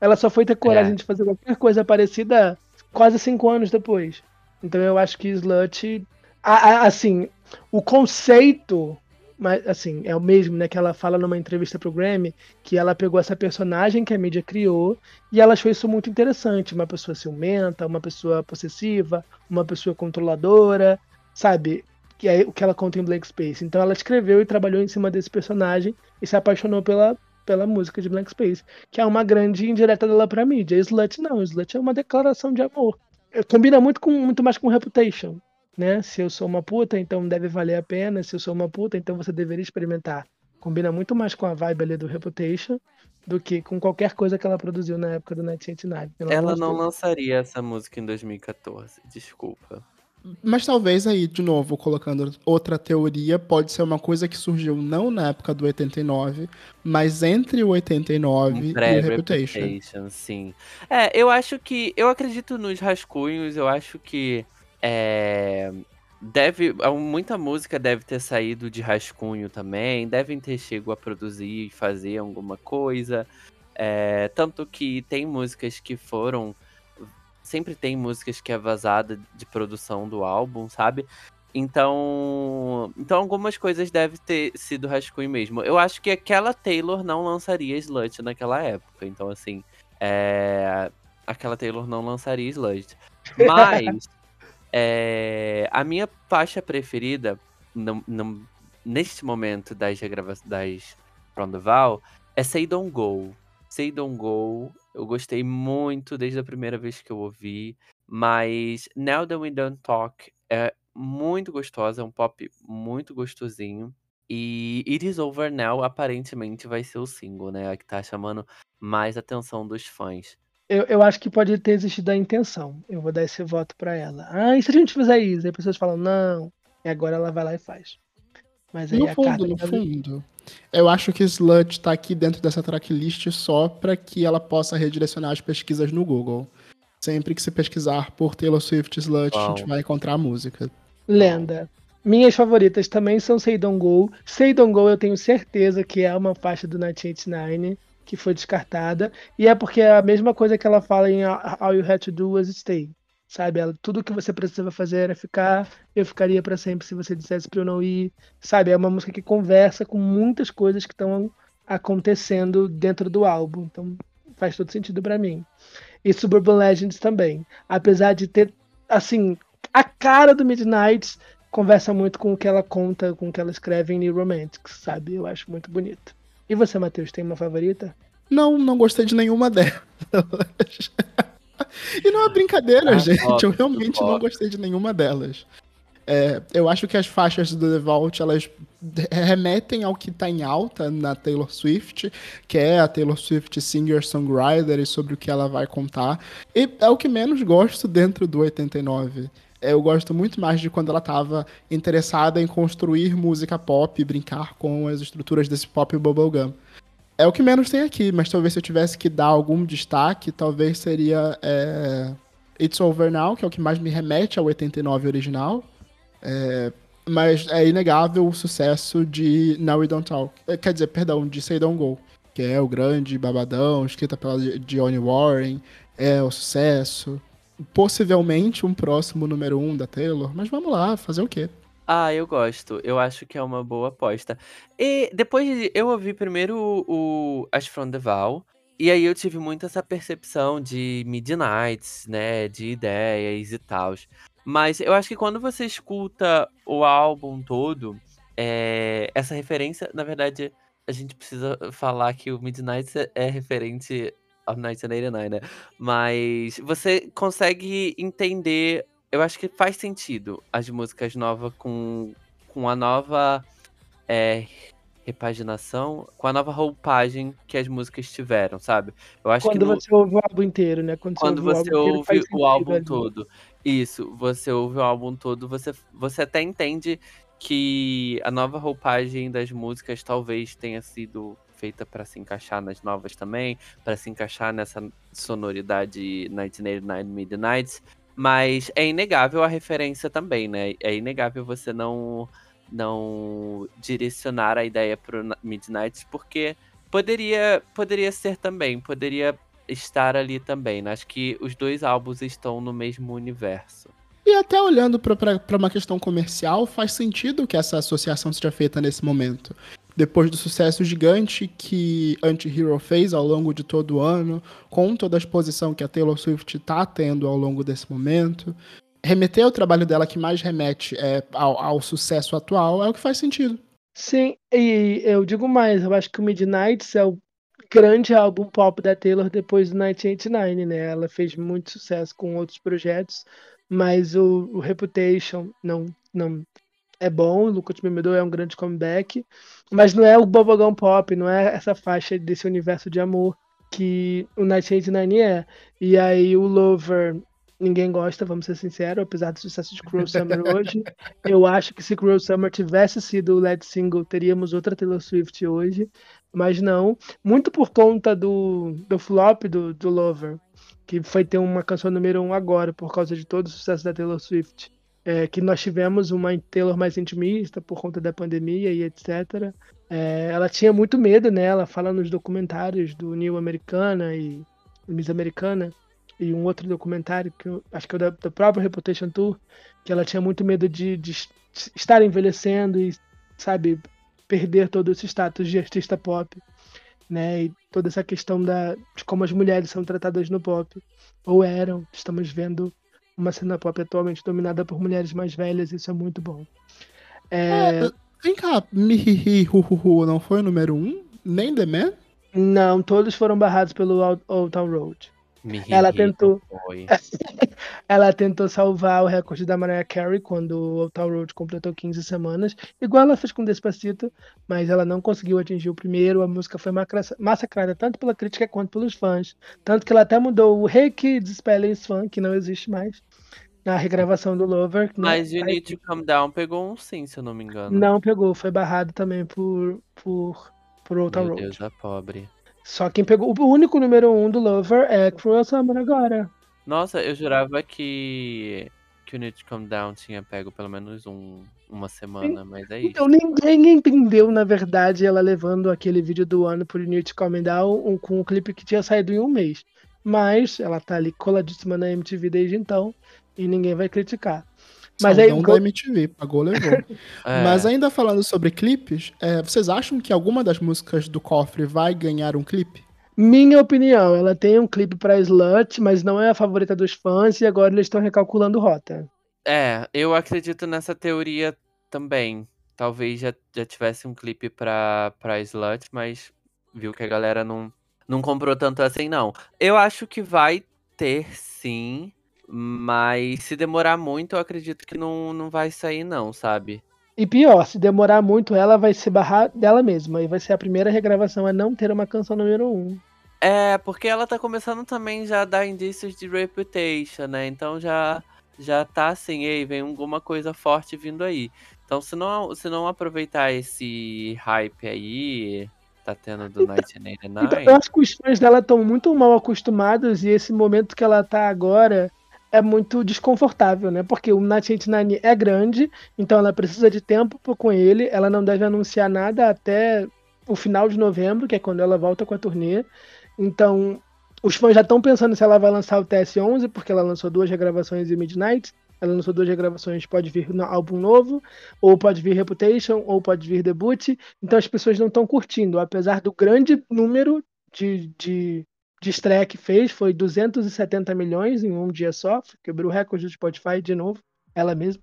Ela só foi ter coragem É. de fazer qualquer coisa parecida quase cinco anos depois. Então eu acho que Slut, a- a- assim, o conceito, mas assim, é o mesmo, né, que ela fala numa entrevista pro Grammy, que ela pegou essa personagem que a mídia criou e ela achou isso muito interessante, uma pessoa ciumenta, uma pessoa possessiva, uma pessoa controladora, sabe? Que é o que ela conta em Blank Space. Então ela escreveu e trabalhou em cima desse personagem e se apaixonou pela pela música de Blank Space, que é uma grande indireta dela pra mídia. Slut não, Slut é uma declaração de amor eh, combina muito com muito mais com Reputation, né? Se eu sou uma puta, então deve valer a pena. Se eu sou uma puta, então você deveria experimentar. Combina muito mais com a vibe ali do Reputation do que com qualquer coisa que ela produziu na época do 1989. pelo Ela de não lançaria essa música em 2014, desculpa. Mas talvez aí, de novo, colocando outra teoria, pode ser uma coisa que surgiu não na época do 89, mas entre o 89 Um e o pré-reputation, Reputation. sim. É, eu acho que. Eu acredito nos rascunhos, eu acho que. É, deve. Muita música deve ter saído de rascunho também. Devem ter chego a produzir e fazer alguma coisa. É, tanto que tem músicas que foram. Sempre tem músicas que é vazada de produção do álbum, sabe? Então, então algumas coisas devem ter sido rascunho mesmo. Eu acho que aquela Taylor não lançaria Slut naquela época. Então, assim, é, aquela Taylor não lançaria Slut. Mas é, a minha faixa preferida não, não, neste momento das From the Val é Say Don't Go. Say Don't Go, eu gostei muito desde a primeira vez que eu ouvi. Mas Now That We Don't Talk é muito gostosa, é um pop muito gostosinho. E It Is Over Now aparentemente vai ser o single, né? A que tá chamando mais atenção dos fãs. Eu, eu acho que pode ter existido a intenção. Eu vou dar esse voto pra ela. Ah, e se a gente fizer isso? Aí as pessoas falam, não. E agora ela vai lá e faz. Mas aí No a fundo, carta no tá- fundo. Eu acho que Slut tá aqui dentro dessa tracklist só para que ela possa redirecionar as pesquisas no Google. Sempre que se pesquisar por Taylor Swift Slut, a gente vai encontrar a música. Lenda. Minhas favoritas também são Say Don't Go. Say Don't Go eu tenho certeza que é uma faixa do 1989 que foi descartada. E é porque é a mesma coisa que ela fala em All You Had to Do Was Stay. Sabe? Ela, tudo que você precisava fazer era ficar. Eu ficaria pra sempre se você dissesse pra eu não ir. Sabe? É uma música que conversa com muitas coisas que estão acontecendo dentro do álbum. Então faz todo sentido pra mim. E Suburban Legends também. Apesar de ter, assim, a cara do Midnight conversa muito com o que ela conta, com o que ela escreve em New Romantics, sabe? Eu acho muito bonito. E você, Matheus, tem uma favorita? Não, não gostei de nenhuma delas. e não é brincadeira, Ah, gente. óbvio, eu realmente não óbvio. gostei de nenhuma delas. É, eu acho que as faixas do The Vault, elas remetem ao que tá em alta na Taylor Swift, que é a Taylor Swift singer-songwriter e sobre o que ela vai contar. E é o que menos gosto dentro do 89. Eu gosto muito mais de quando ela tava interessada em construir música pop brincar com as estruturas desse pop bubblegum. É o que menos tem aqui, mas talvez se eu tivesse que dar algum destaque, talvez seria é, It's Over Now, que é o que mais me remete ao 89 original. É, mas é inegável o sucesso de Now We Don't Talk. É, Quer dizer, perdão, de Say Don't Go, que é o grande babadão, escrita pela Dionne Warren, é o sucesso. Possivelmente um próximo número um da Taylor, mas vamos lá, fazer o quê? Ah, eu gosto. Eu acho que é uma boa aposta. E depois de- eu ouvi primeiro o, o As From the Val. E aí eu tive muito essa percepção de Midnights, né? De ideias e tal. Mas eu acho que quando você escuta o álbum todo, é, essa referência, na verdade, a gente precisa falar que o Midnights é, é referente ao 1989, né? Mas você consegue entender eu acho que faz sentido as músicas novas com, com a nova é, repaginação, com a nova roupagem que as músicas tiveram, sabe? Eu acho Quando que no- você ouve o álbum inteiro, né? Quando, quando ouve você o álbum inteiro, ouve o álbum ali. todo. Isso, você ouve o álbum todo, você, você até entende que a nova roupagem das músicas talvez tenha sido feita para se encaixar nas novas também, para se encaixar nessa sonoridade 1989 Midnights, mas é inegável a referência também, né? É inegável você não não direcionar a ideia pro Na- Midnights porque poderia poderia ser também, poderia estar ali também. né? Acho que os dois álbuns estão no mesmo universo. E até olhando para uma questão comercial, faz sentido que essa associação seja feita nesse momento. Depois do sucesso gigante que Anti-Hero fez ao longo de todo o ano, com toda a exposição que a Taylor Swift está tendo ao longo desse momento, remeter ao trabalho dela que mais remete é, ao, ao sucesso atual é o que faz sentido. Sim, e eu digo mais, eu acho que o Midnights é o grande álbum pop da Taylor depois do 1989, né? Ela fez muito sucesso com outros projetos, mas o, o Reputation não, não é bom, o Look What You Me Do é um grande comeback, mas não é o Bubblegum Pop, não é essa faixa desse universo de amor que o 1989 é. E aí o Lover ninguém gosta, vamos ser sinceros, apesar do sucesso de Cruel Summer hoje. Eu acho que se Cruel Summer tivesse sido o lead single, teríamos outra Taylor Swift hoje, mas não. Muito por conta do, do flop do, do Lover, que foi ter uma canção número um agora, por causa de todo o sucesso da Taylor Swift. É, que nós tivemos uma Taylor mais intimista por conta da pandemia e etc. É, ela tinha muito medo, né? Ela fala nos documentários do New Americana e Miss Americana e um outro documentário, que eu, acho que é da, da própria Reputation Tour, que ela tinha muito medo de, de estar envelhecendo e, sabe, perder todo esse status de artista pop, né? E toda essa questão da, de como as mulheres são tratadas no pop, ou eram. Estamos vendo uma cena pop atualmente dominada por mulheres mais velhas, isso é muito bom. É, Vem cá, Mihihi Hu Hu Hu não foi o número um? Nem The Man? não, todos foram barrados pelo Old, Old Town Road. Me Ela tentou. Ela tentou salvar o recorde da Mariah Carey quando o Old Town Road completou 15 semanas, igual ela fez com Despacito, mas ela não conseguiu atingir o primeiro. A música foi massacrada tanto pela crítica quanto pelos fãs. Tanto que ela até mudou o Hey Kids Spelling Fun, que não existe mais, na regravação do Lover. né? Mas You Aí Need to Calm Down pegou um sim, se eu não me engano. Não pegou, foi barrado também por, por, por Town Meu Road. Deus, a pobre. Só quem pegou. O único número um do Lover é Cruel Summer agora. Nossa, eu jurava que, que You Need to Calm Down tinha pego pelo menos um, uma semana, mas é isso. Então ninguém entendeu, na verdade, ela levando aquele vídeo do ano por Need to Calm Down um, com um clipe que tinha saído em um mês. Mas ela tá ali coladíssima na MTV desde então e ninguém vai criticar. Mas aí, Saudão da MTV, pagou, levou. É, Mas ainda falando sobre clipes, é, vocês acham que alguma das músicas do cofre vai ganhar um clipe? minha opinião, ela tem um clipe pra Slut, mas não é a favorita dos fãs e agora eles estão recalculando rota. é, eu acredito nessa teoria também. Talvez já, já tivesse um clipe pra, pra Slut, mas viu que a galera não, não comprou tanto assim, não. Eu acho que vai ter sim, mas se demorar muito, eu acredito que não, não vai sair, não, sabe? E pior, se demorar muito, ela vai se barrar dela mesma e vai ser a primeira regravação a não ter uma canção número um. É, porque ela tá começando também já a dar indícios de reputation, né? Então já já tá assim, ei, vem alguma coisa forte vindo aí. Então se não, se não aproveitar esse hype aí, tá tendo do Então- 1989, Então, eu acho que os fãs dela estão muito mal acostumados e esse momento que ela tá agora é muito desconfortável, né? Porque o Nat Nine é grande, então ela precisa de tempo com ele. Ela não deve anunciar nada até o final de novembro, que é quando ela volta com a turnê. Então, os fãs já estão pensando se ela vai lançar o TS11, porque ela lançou duas regravações em Midnight. Ela lançou duas regravações, pode vir no álbum novo, ou pode vir Reputation, ou pode vir Debut. Então as pessoas não estão curtindo, apesar do grande número de, de, de estreia que fez, foi 270 milhões em um dia só, quebrou o recorde do Spotify de novo, ela mesma.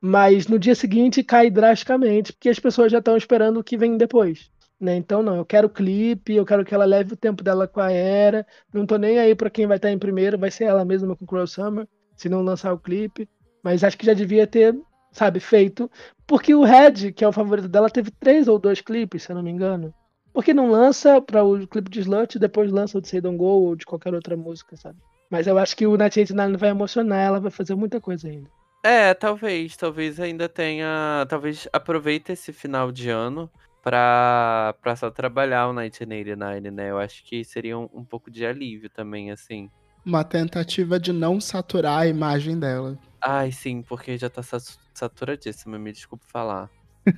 Mas no dia seguinte cai drasticamente, porque as pessoas já estão esperando o que vem depois. Né? Então, não, eu quero clipe, eu quero que ela leve o tempo dela com a era. Não tô nem aí pra quem vai estar em primeiro, vai ser ela mesma com Cruel Summer, se não lançar o clipe. Mas acho que já devia ter, sabe, feito. Porque o Red, que é o favorito dela, teve três ou dois clipes, se eu não me engano. Por que não lança para o clipe de Slut e depois lança o de Say Don't Go ou de qualquer outra música, sabe? Mas eu acho que o Nat Nine vai emocionar, ela vai fazer muita coisa ainda. É, talvez, talvez ainda tenha, talvez aproveite esse final de ano pra, pra só trabalhar o 1989, né? Eu acho que seria um, um pouco de alívio também, assim. Uma tentativa de não saturar a imagem dela. Ai, sim, porque já tá sa- saturadíssima, me desculpe falar.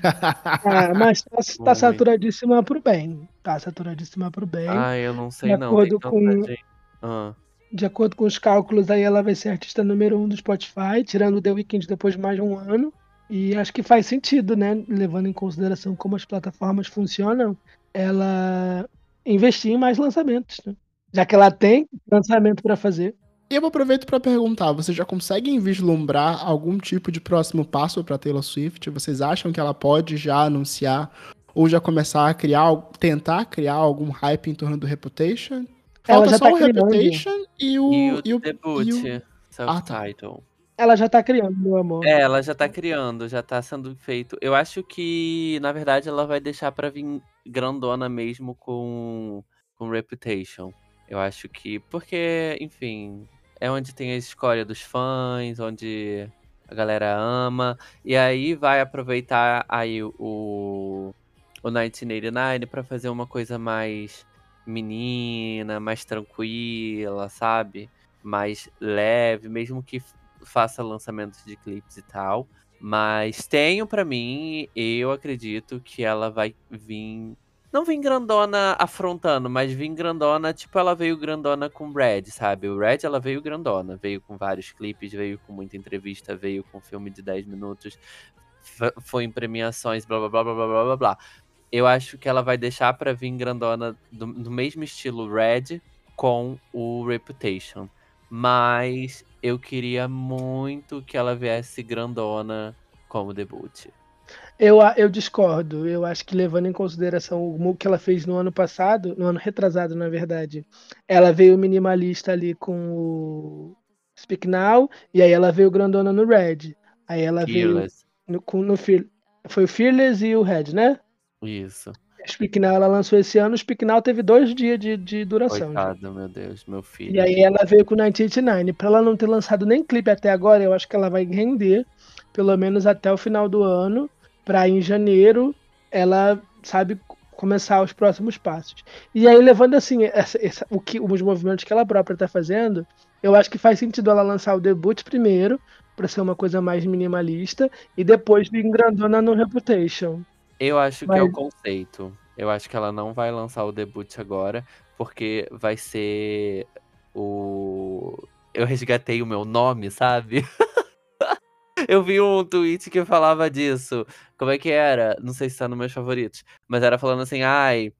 Ah, mas tá, tá saturadíssima pro bem. Tá saturadíssima pro bem. Ai, eu não sei de não. acordo com-. Ah, De acordo com os cálculos, aí ela vai ser artista número um do Spotify, tirando o The Weeknd depois de mais de um ano. E acho que faz sentido, né? Levando em consideração como as plataformas funcionam, ela investir em mais lançamentos, né? Já que ela tem lançamento para fazer. E eu aproveito para perguntar, vocês já conseguem vislumbrar algum tipo de próximo passo para Taylor Swift? Vocês acham que ela pode já anunciar ou já começar a criar, tentar criar algum hype em torno do Reputation? Ela Falta já só tá o criando. Reputation e o, e o e o- debut, e o- self-title. Ela já tá criando, meu amor. É, ela já tá criando, já tá sendo feito. Eu acho que, na verdade, ela vai deixar pra vir grandona mesmo com, com Reputation. Eu acho que. Porque, enfim, é onde tem a escolha dos fãs, onde a galera ama. E aí vai aproveitar aí o, o 1989 pra fazer uma coisa mais menina, mais tranquila, sabe? Mais leve, mesmo que faça lançamentos de clipes e tal. Mas tenho pra mim, eu acredito que ela vai vir. Não vim grandona afrontando, mas vim grandona, tipo, ela veio grandona com o Red, sabe? O Red ela veio grandona. Veio com vários clipes, veio com muita entrevista, veio com filme de 10 minutos, foi em premiações, blá blá blá blá blá blá blá. Eu acho que ela vai deixar pra vir grandona do, do mesmo estilo Red com o Reputation. Mas eu queria muito que ela viesse grandona como debut. Eu, eu discordo. Eu acho que levando em consideração o que ela fez no ano passado, no ano retrasado, na verdade, ela veio minimalista ali com o Speak Now, e aí ela veio grandona no Red. Aí ela veio Fearless. no, com- no Fear- Foi o Fearless e o Red, né? Isso. Speak Now ela lançou esse ano, o Speak Now teve dois dias de, de duração. Coitado, meu Deus, meu filho. E aí ela veio com o 1989. Pra ela não ter lançado nem clipe até agora, eu acho que ela vai render, pelo menos até o final do ano, pra em janeiro ela, sabe, começar os próximos passos. E aí, levando assim, essa- essa- o que, os movimentos que ela própria tá fazendo, eu acho que faz sentido ela lançar o debut primeiro, pra ser uma coisa mais minimalista, e depois vir grandona no Reputation. Eu acho que é o Mas- conceito. Eu acho que ela não vai lançar o debut agora, porque vai ser o. Eu resgatei o meu nome, sabe? Eu vi um tweet que falava disso. Como é que era? Não sei se tá nos meus favoritos. Mas era falando assim, ai.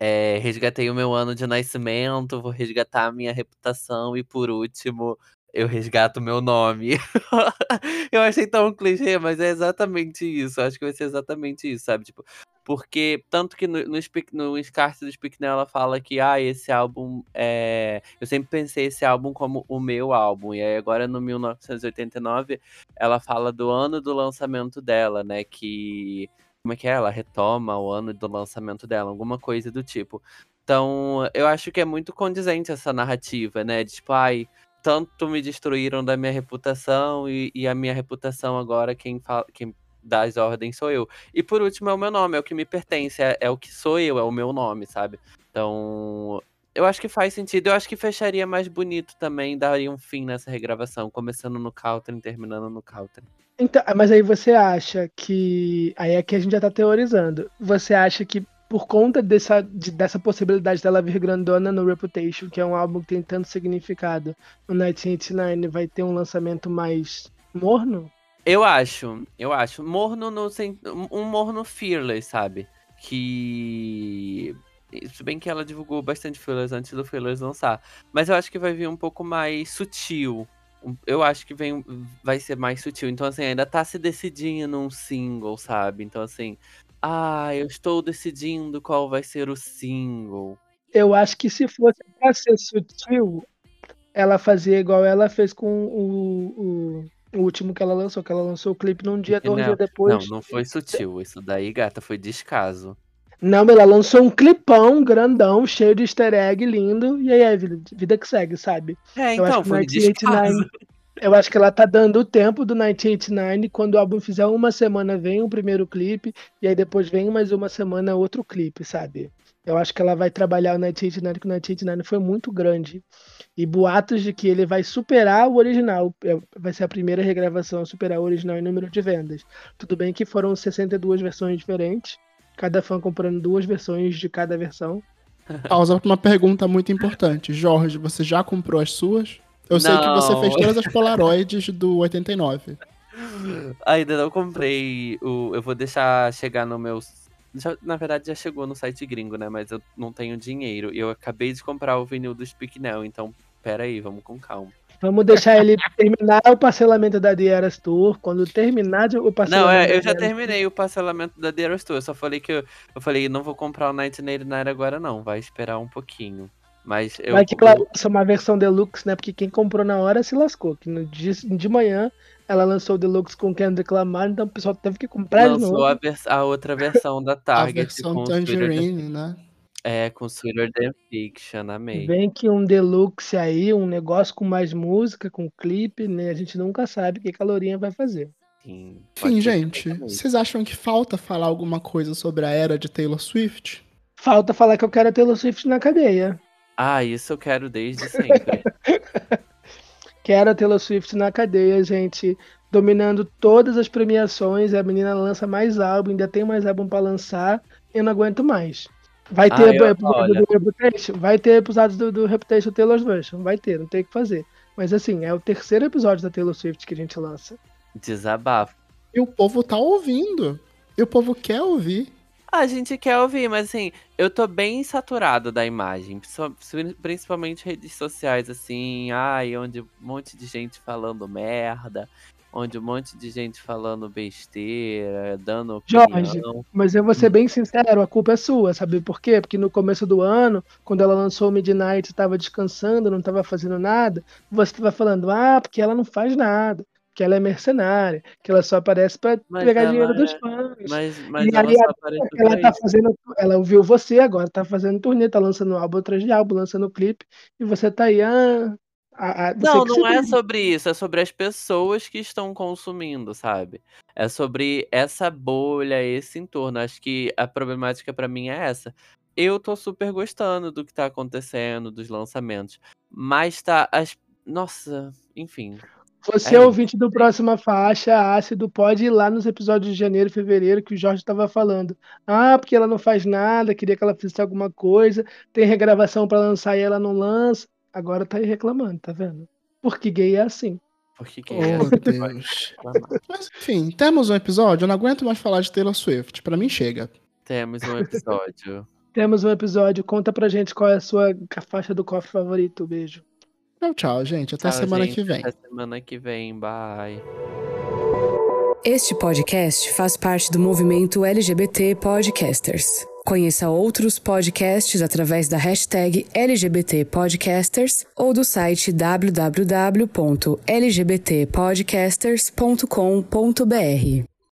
é, resgatei o meu ano de nascimento, vou resgatar a minha reputação e por último, eu resgato o meu nome. eu achei tão clichê, mas é exatamente isso. Acho que vai ser exatamente isso, sabe? Tipo, porque tanto que no, no, no do Now ela fala que ah, esse álbum é. Eu sempre pensei esse álbum como o meu álbum. E aí agora no 1989 ela fala do ano do lançamento dela, né? Que. Como é que é? Ela retoma o ano do lançamento dela, alguma coisa do tipo. Então, eu acho que é muito condizente essa narrativa, né? De tipo, ai, tanto me destruíram da minha reputação e, e a minha reputação agora quem, fala, quem dá as ordens sou eu. E por último é o meu nome, é o que me pertence, é, é o que sou eu, é o meu nome, sabe? Então, eu acho que faz sentido. Eu acho que fecharia mais bonito também, daria um fim nessa regravação, começando no Caltrin, terminando no Caltrin. Então, mas aí você acha que. Aí é que a gente já tá teorizando. Você acha que por conta dessa, de- dessa possibilidade dela vir grandona no Reputation, que é um álbum que tem tanto significado, o 1989 vai ter um lançamento mais morno? Eu acho, eu acho. Morno no um morno fearless, sabe? Que. Se bem que ela divulgou bastante Fearless antes do Fearless lançar. Mas eu acho que vai vir um pouco mais sutil. Eu acho que vem, vai ser mais sutil. Então, assim, ainda tá se decidindo um single, sabe? Então, assim. Ah, eu estou decidindo qual vai ser o single. Eu acho que se fosse pra ser sutil, ela fazia igual ela fez com o, o, o último que ela lançou, que ela lançou o clipe num dia, dois Não, dias depois. Não, não foi sutil. Isso daí, gata, foi descaso. Não, ela lançou um clipão grandão, cheio de easter egg, lindo, e aí é vida, que segue, sabe? É, Eu acho então, que foi 1989 descaso. Eu acho que ela tá dando o tempo do 1989, quando o álbum fizer uma semana vem o primeiro clipe, e aí depois vem mais uma semana outro clipe, sabe? Eu acho que ela vai trabalhar o 1989, que o 1989 foi muito grande. E boatos de que ele vai superar o original. é, Vai ser a primeira regravação a superar o original em número de vendas. Tudo bem que foram 62 versões diferentes, cada fã comprando duas versões de cada versão. Pausa uma pergunta muito importante. Jorge, você já comprou as suas? Eu sei que você Não. fez todas as Polaroids do 89. Ainda não comprei o. Eu vou deixar chegar no meu. Já- na verdade, já chegou no site gringo, né? Mas eu não tenho dinheiro. E eu acabei de comprar o vinil do Speak Now, então pera aí, vamos com calma. Vamos deixar ele terminar o parcelamento da The Eras Tour. Quando terminar o Não, parcelamento. é, eu já terminei o parcelamento da The Eras Tour. Eu só falei que eu, eu falei, não vou comprar o 1989 agora, não. Vai esperar um pouquinho. Mas eu. Vai que ela lança uma versão deluxe, né? Porque quem comprou na hora se lascou. Que no dia de manhã ela lançou o deluxe com Kendrick Lamar, então o pessoal teve que comprar de lançou novo. a, vers- a outra versão da A Target. versão com Tangerine, né? É, com Sweeter Than Fiction, amei. Vem que um deluxe aí, um negócio com mais música, com clipe, né? A gente nunca sabe o que a Lourinha vai fazer. Sim, Enfim, gente, vocês acham que falta falar alguma coisa sobre a era de Taylor Swift? Falta falar que eu quero a Taylor Swift na cadeia. Ah, isso eu quero desde sempre. Quero a Taylor Swift na cadeia, gente. Dominando todas as premiações. A menina lança mais álbum, ainda tem mais álbum pra lançar. Eu não aguento mais. Vai Ah, ter eu- episódio do Reputation? Vai ter episódios do, do Reputation Taylor Swift. Vai ter, não tem o que fazer. Mas assim, é o terceiro episódio da Taylor Swift que a gente lança. Desabafo. E o povo tá ouvindo. E o povo quer ouvir. A gente quer ouvir, mas assim, eu tô bem saturado da imagem. principal- Principalmente redes sociais, assim, ai, onde um monte de gente falando merda, onde um monte de gente falando besteira, dando Jorge, opinião. Mas eu vou ser bem sincero, a culpa é sua, sabe por quê? Porque no começo do ano, quando ela lançou o Midnight, estava descansando, não estava fazendo nada, você estava falando, ah, porque ela não faz nada, que ela é mercenária, que ela só aparece para pegar dinheiro dos é- fãs. Mas, mas E ela aí, Ela tá isso. fazendo, ela ouviu você agora, tá fazendo turnê, tá lançando álbum atrás de álbum, lançando clipe, e você tá aí, ah, a, Não, não é sobre isso, é sobre as pessoas que estão consumindo, sabe? É sobre essa bolha, esse entorno. Acho que a problemática pra mim é essa. Eu tô super gostando do que tá acontecendo, dos lançamentos. Mas tá. As... Nossa, enfim. Você, É ouvinte do Próxima Faixa, Ácido, pode ir lá nos episódios de janeiro e fevereiro que o Jorge estava falando. Ah, porque ela não faz nada, queria que ela fizesse alguma coisa, tem regravação para lançar e ela não lança. Agora tá aí reclamando, tá vendo? Porque gay é assim. Porque quem é Oh, pode Deus. Mas enfim, temos um episódio. Eu não aguento mais falar de Taylor Swift. Pra mim chega. Temos um episódio. Temos um episódio, conta pra gente qual é a sua faixa do cofre favorito. Beijo. Tchau, tchau, gente. Até Tchau, semana gente. que vem. Até semana que vem. Bye. Este podcast faz parte do movimento LGBT Podcasters. Conheça outros podcasts através da hashtag LGBT Podcasters ou do site www.lgbtpodcasters.com.br.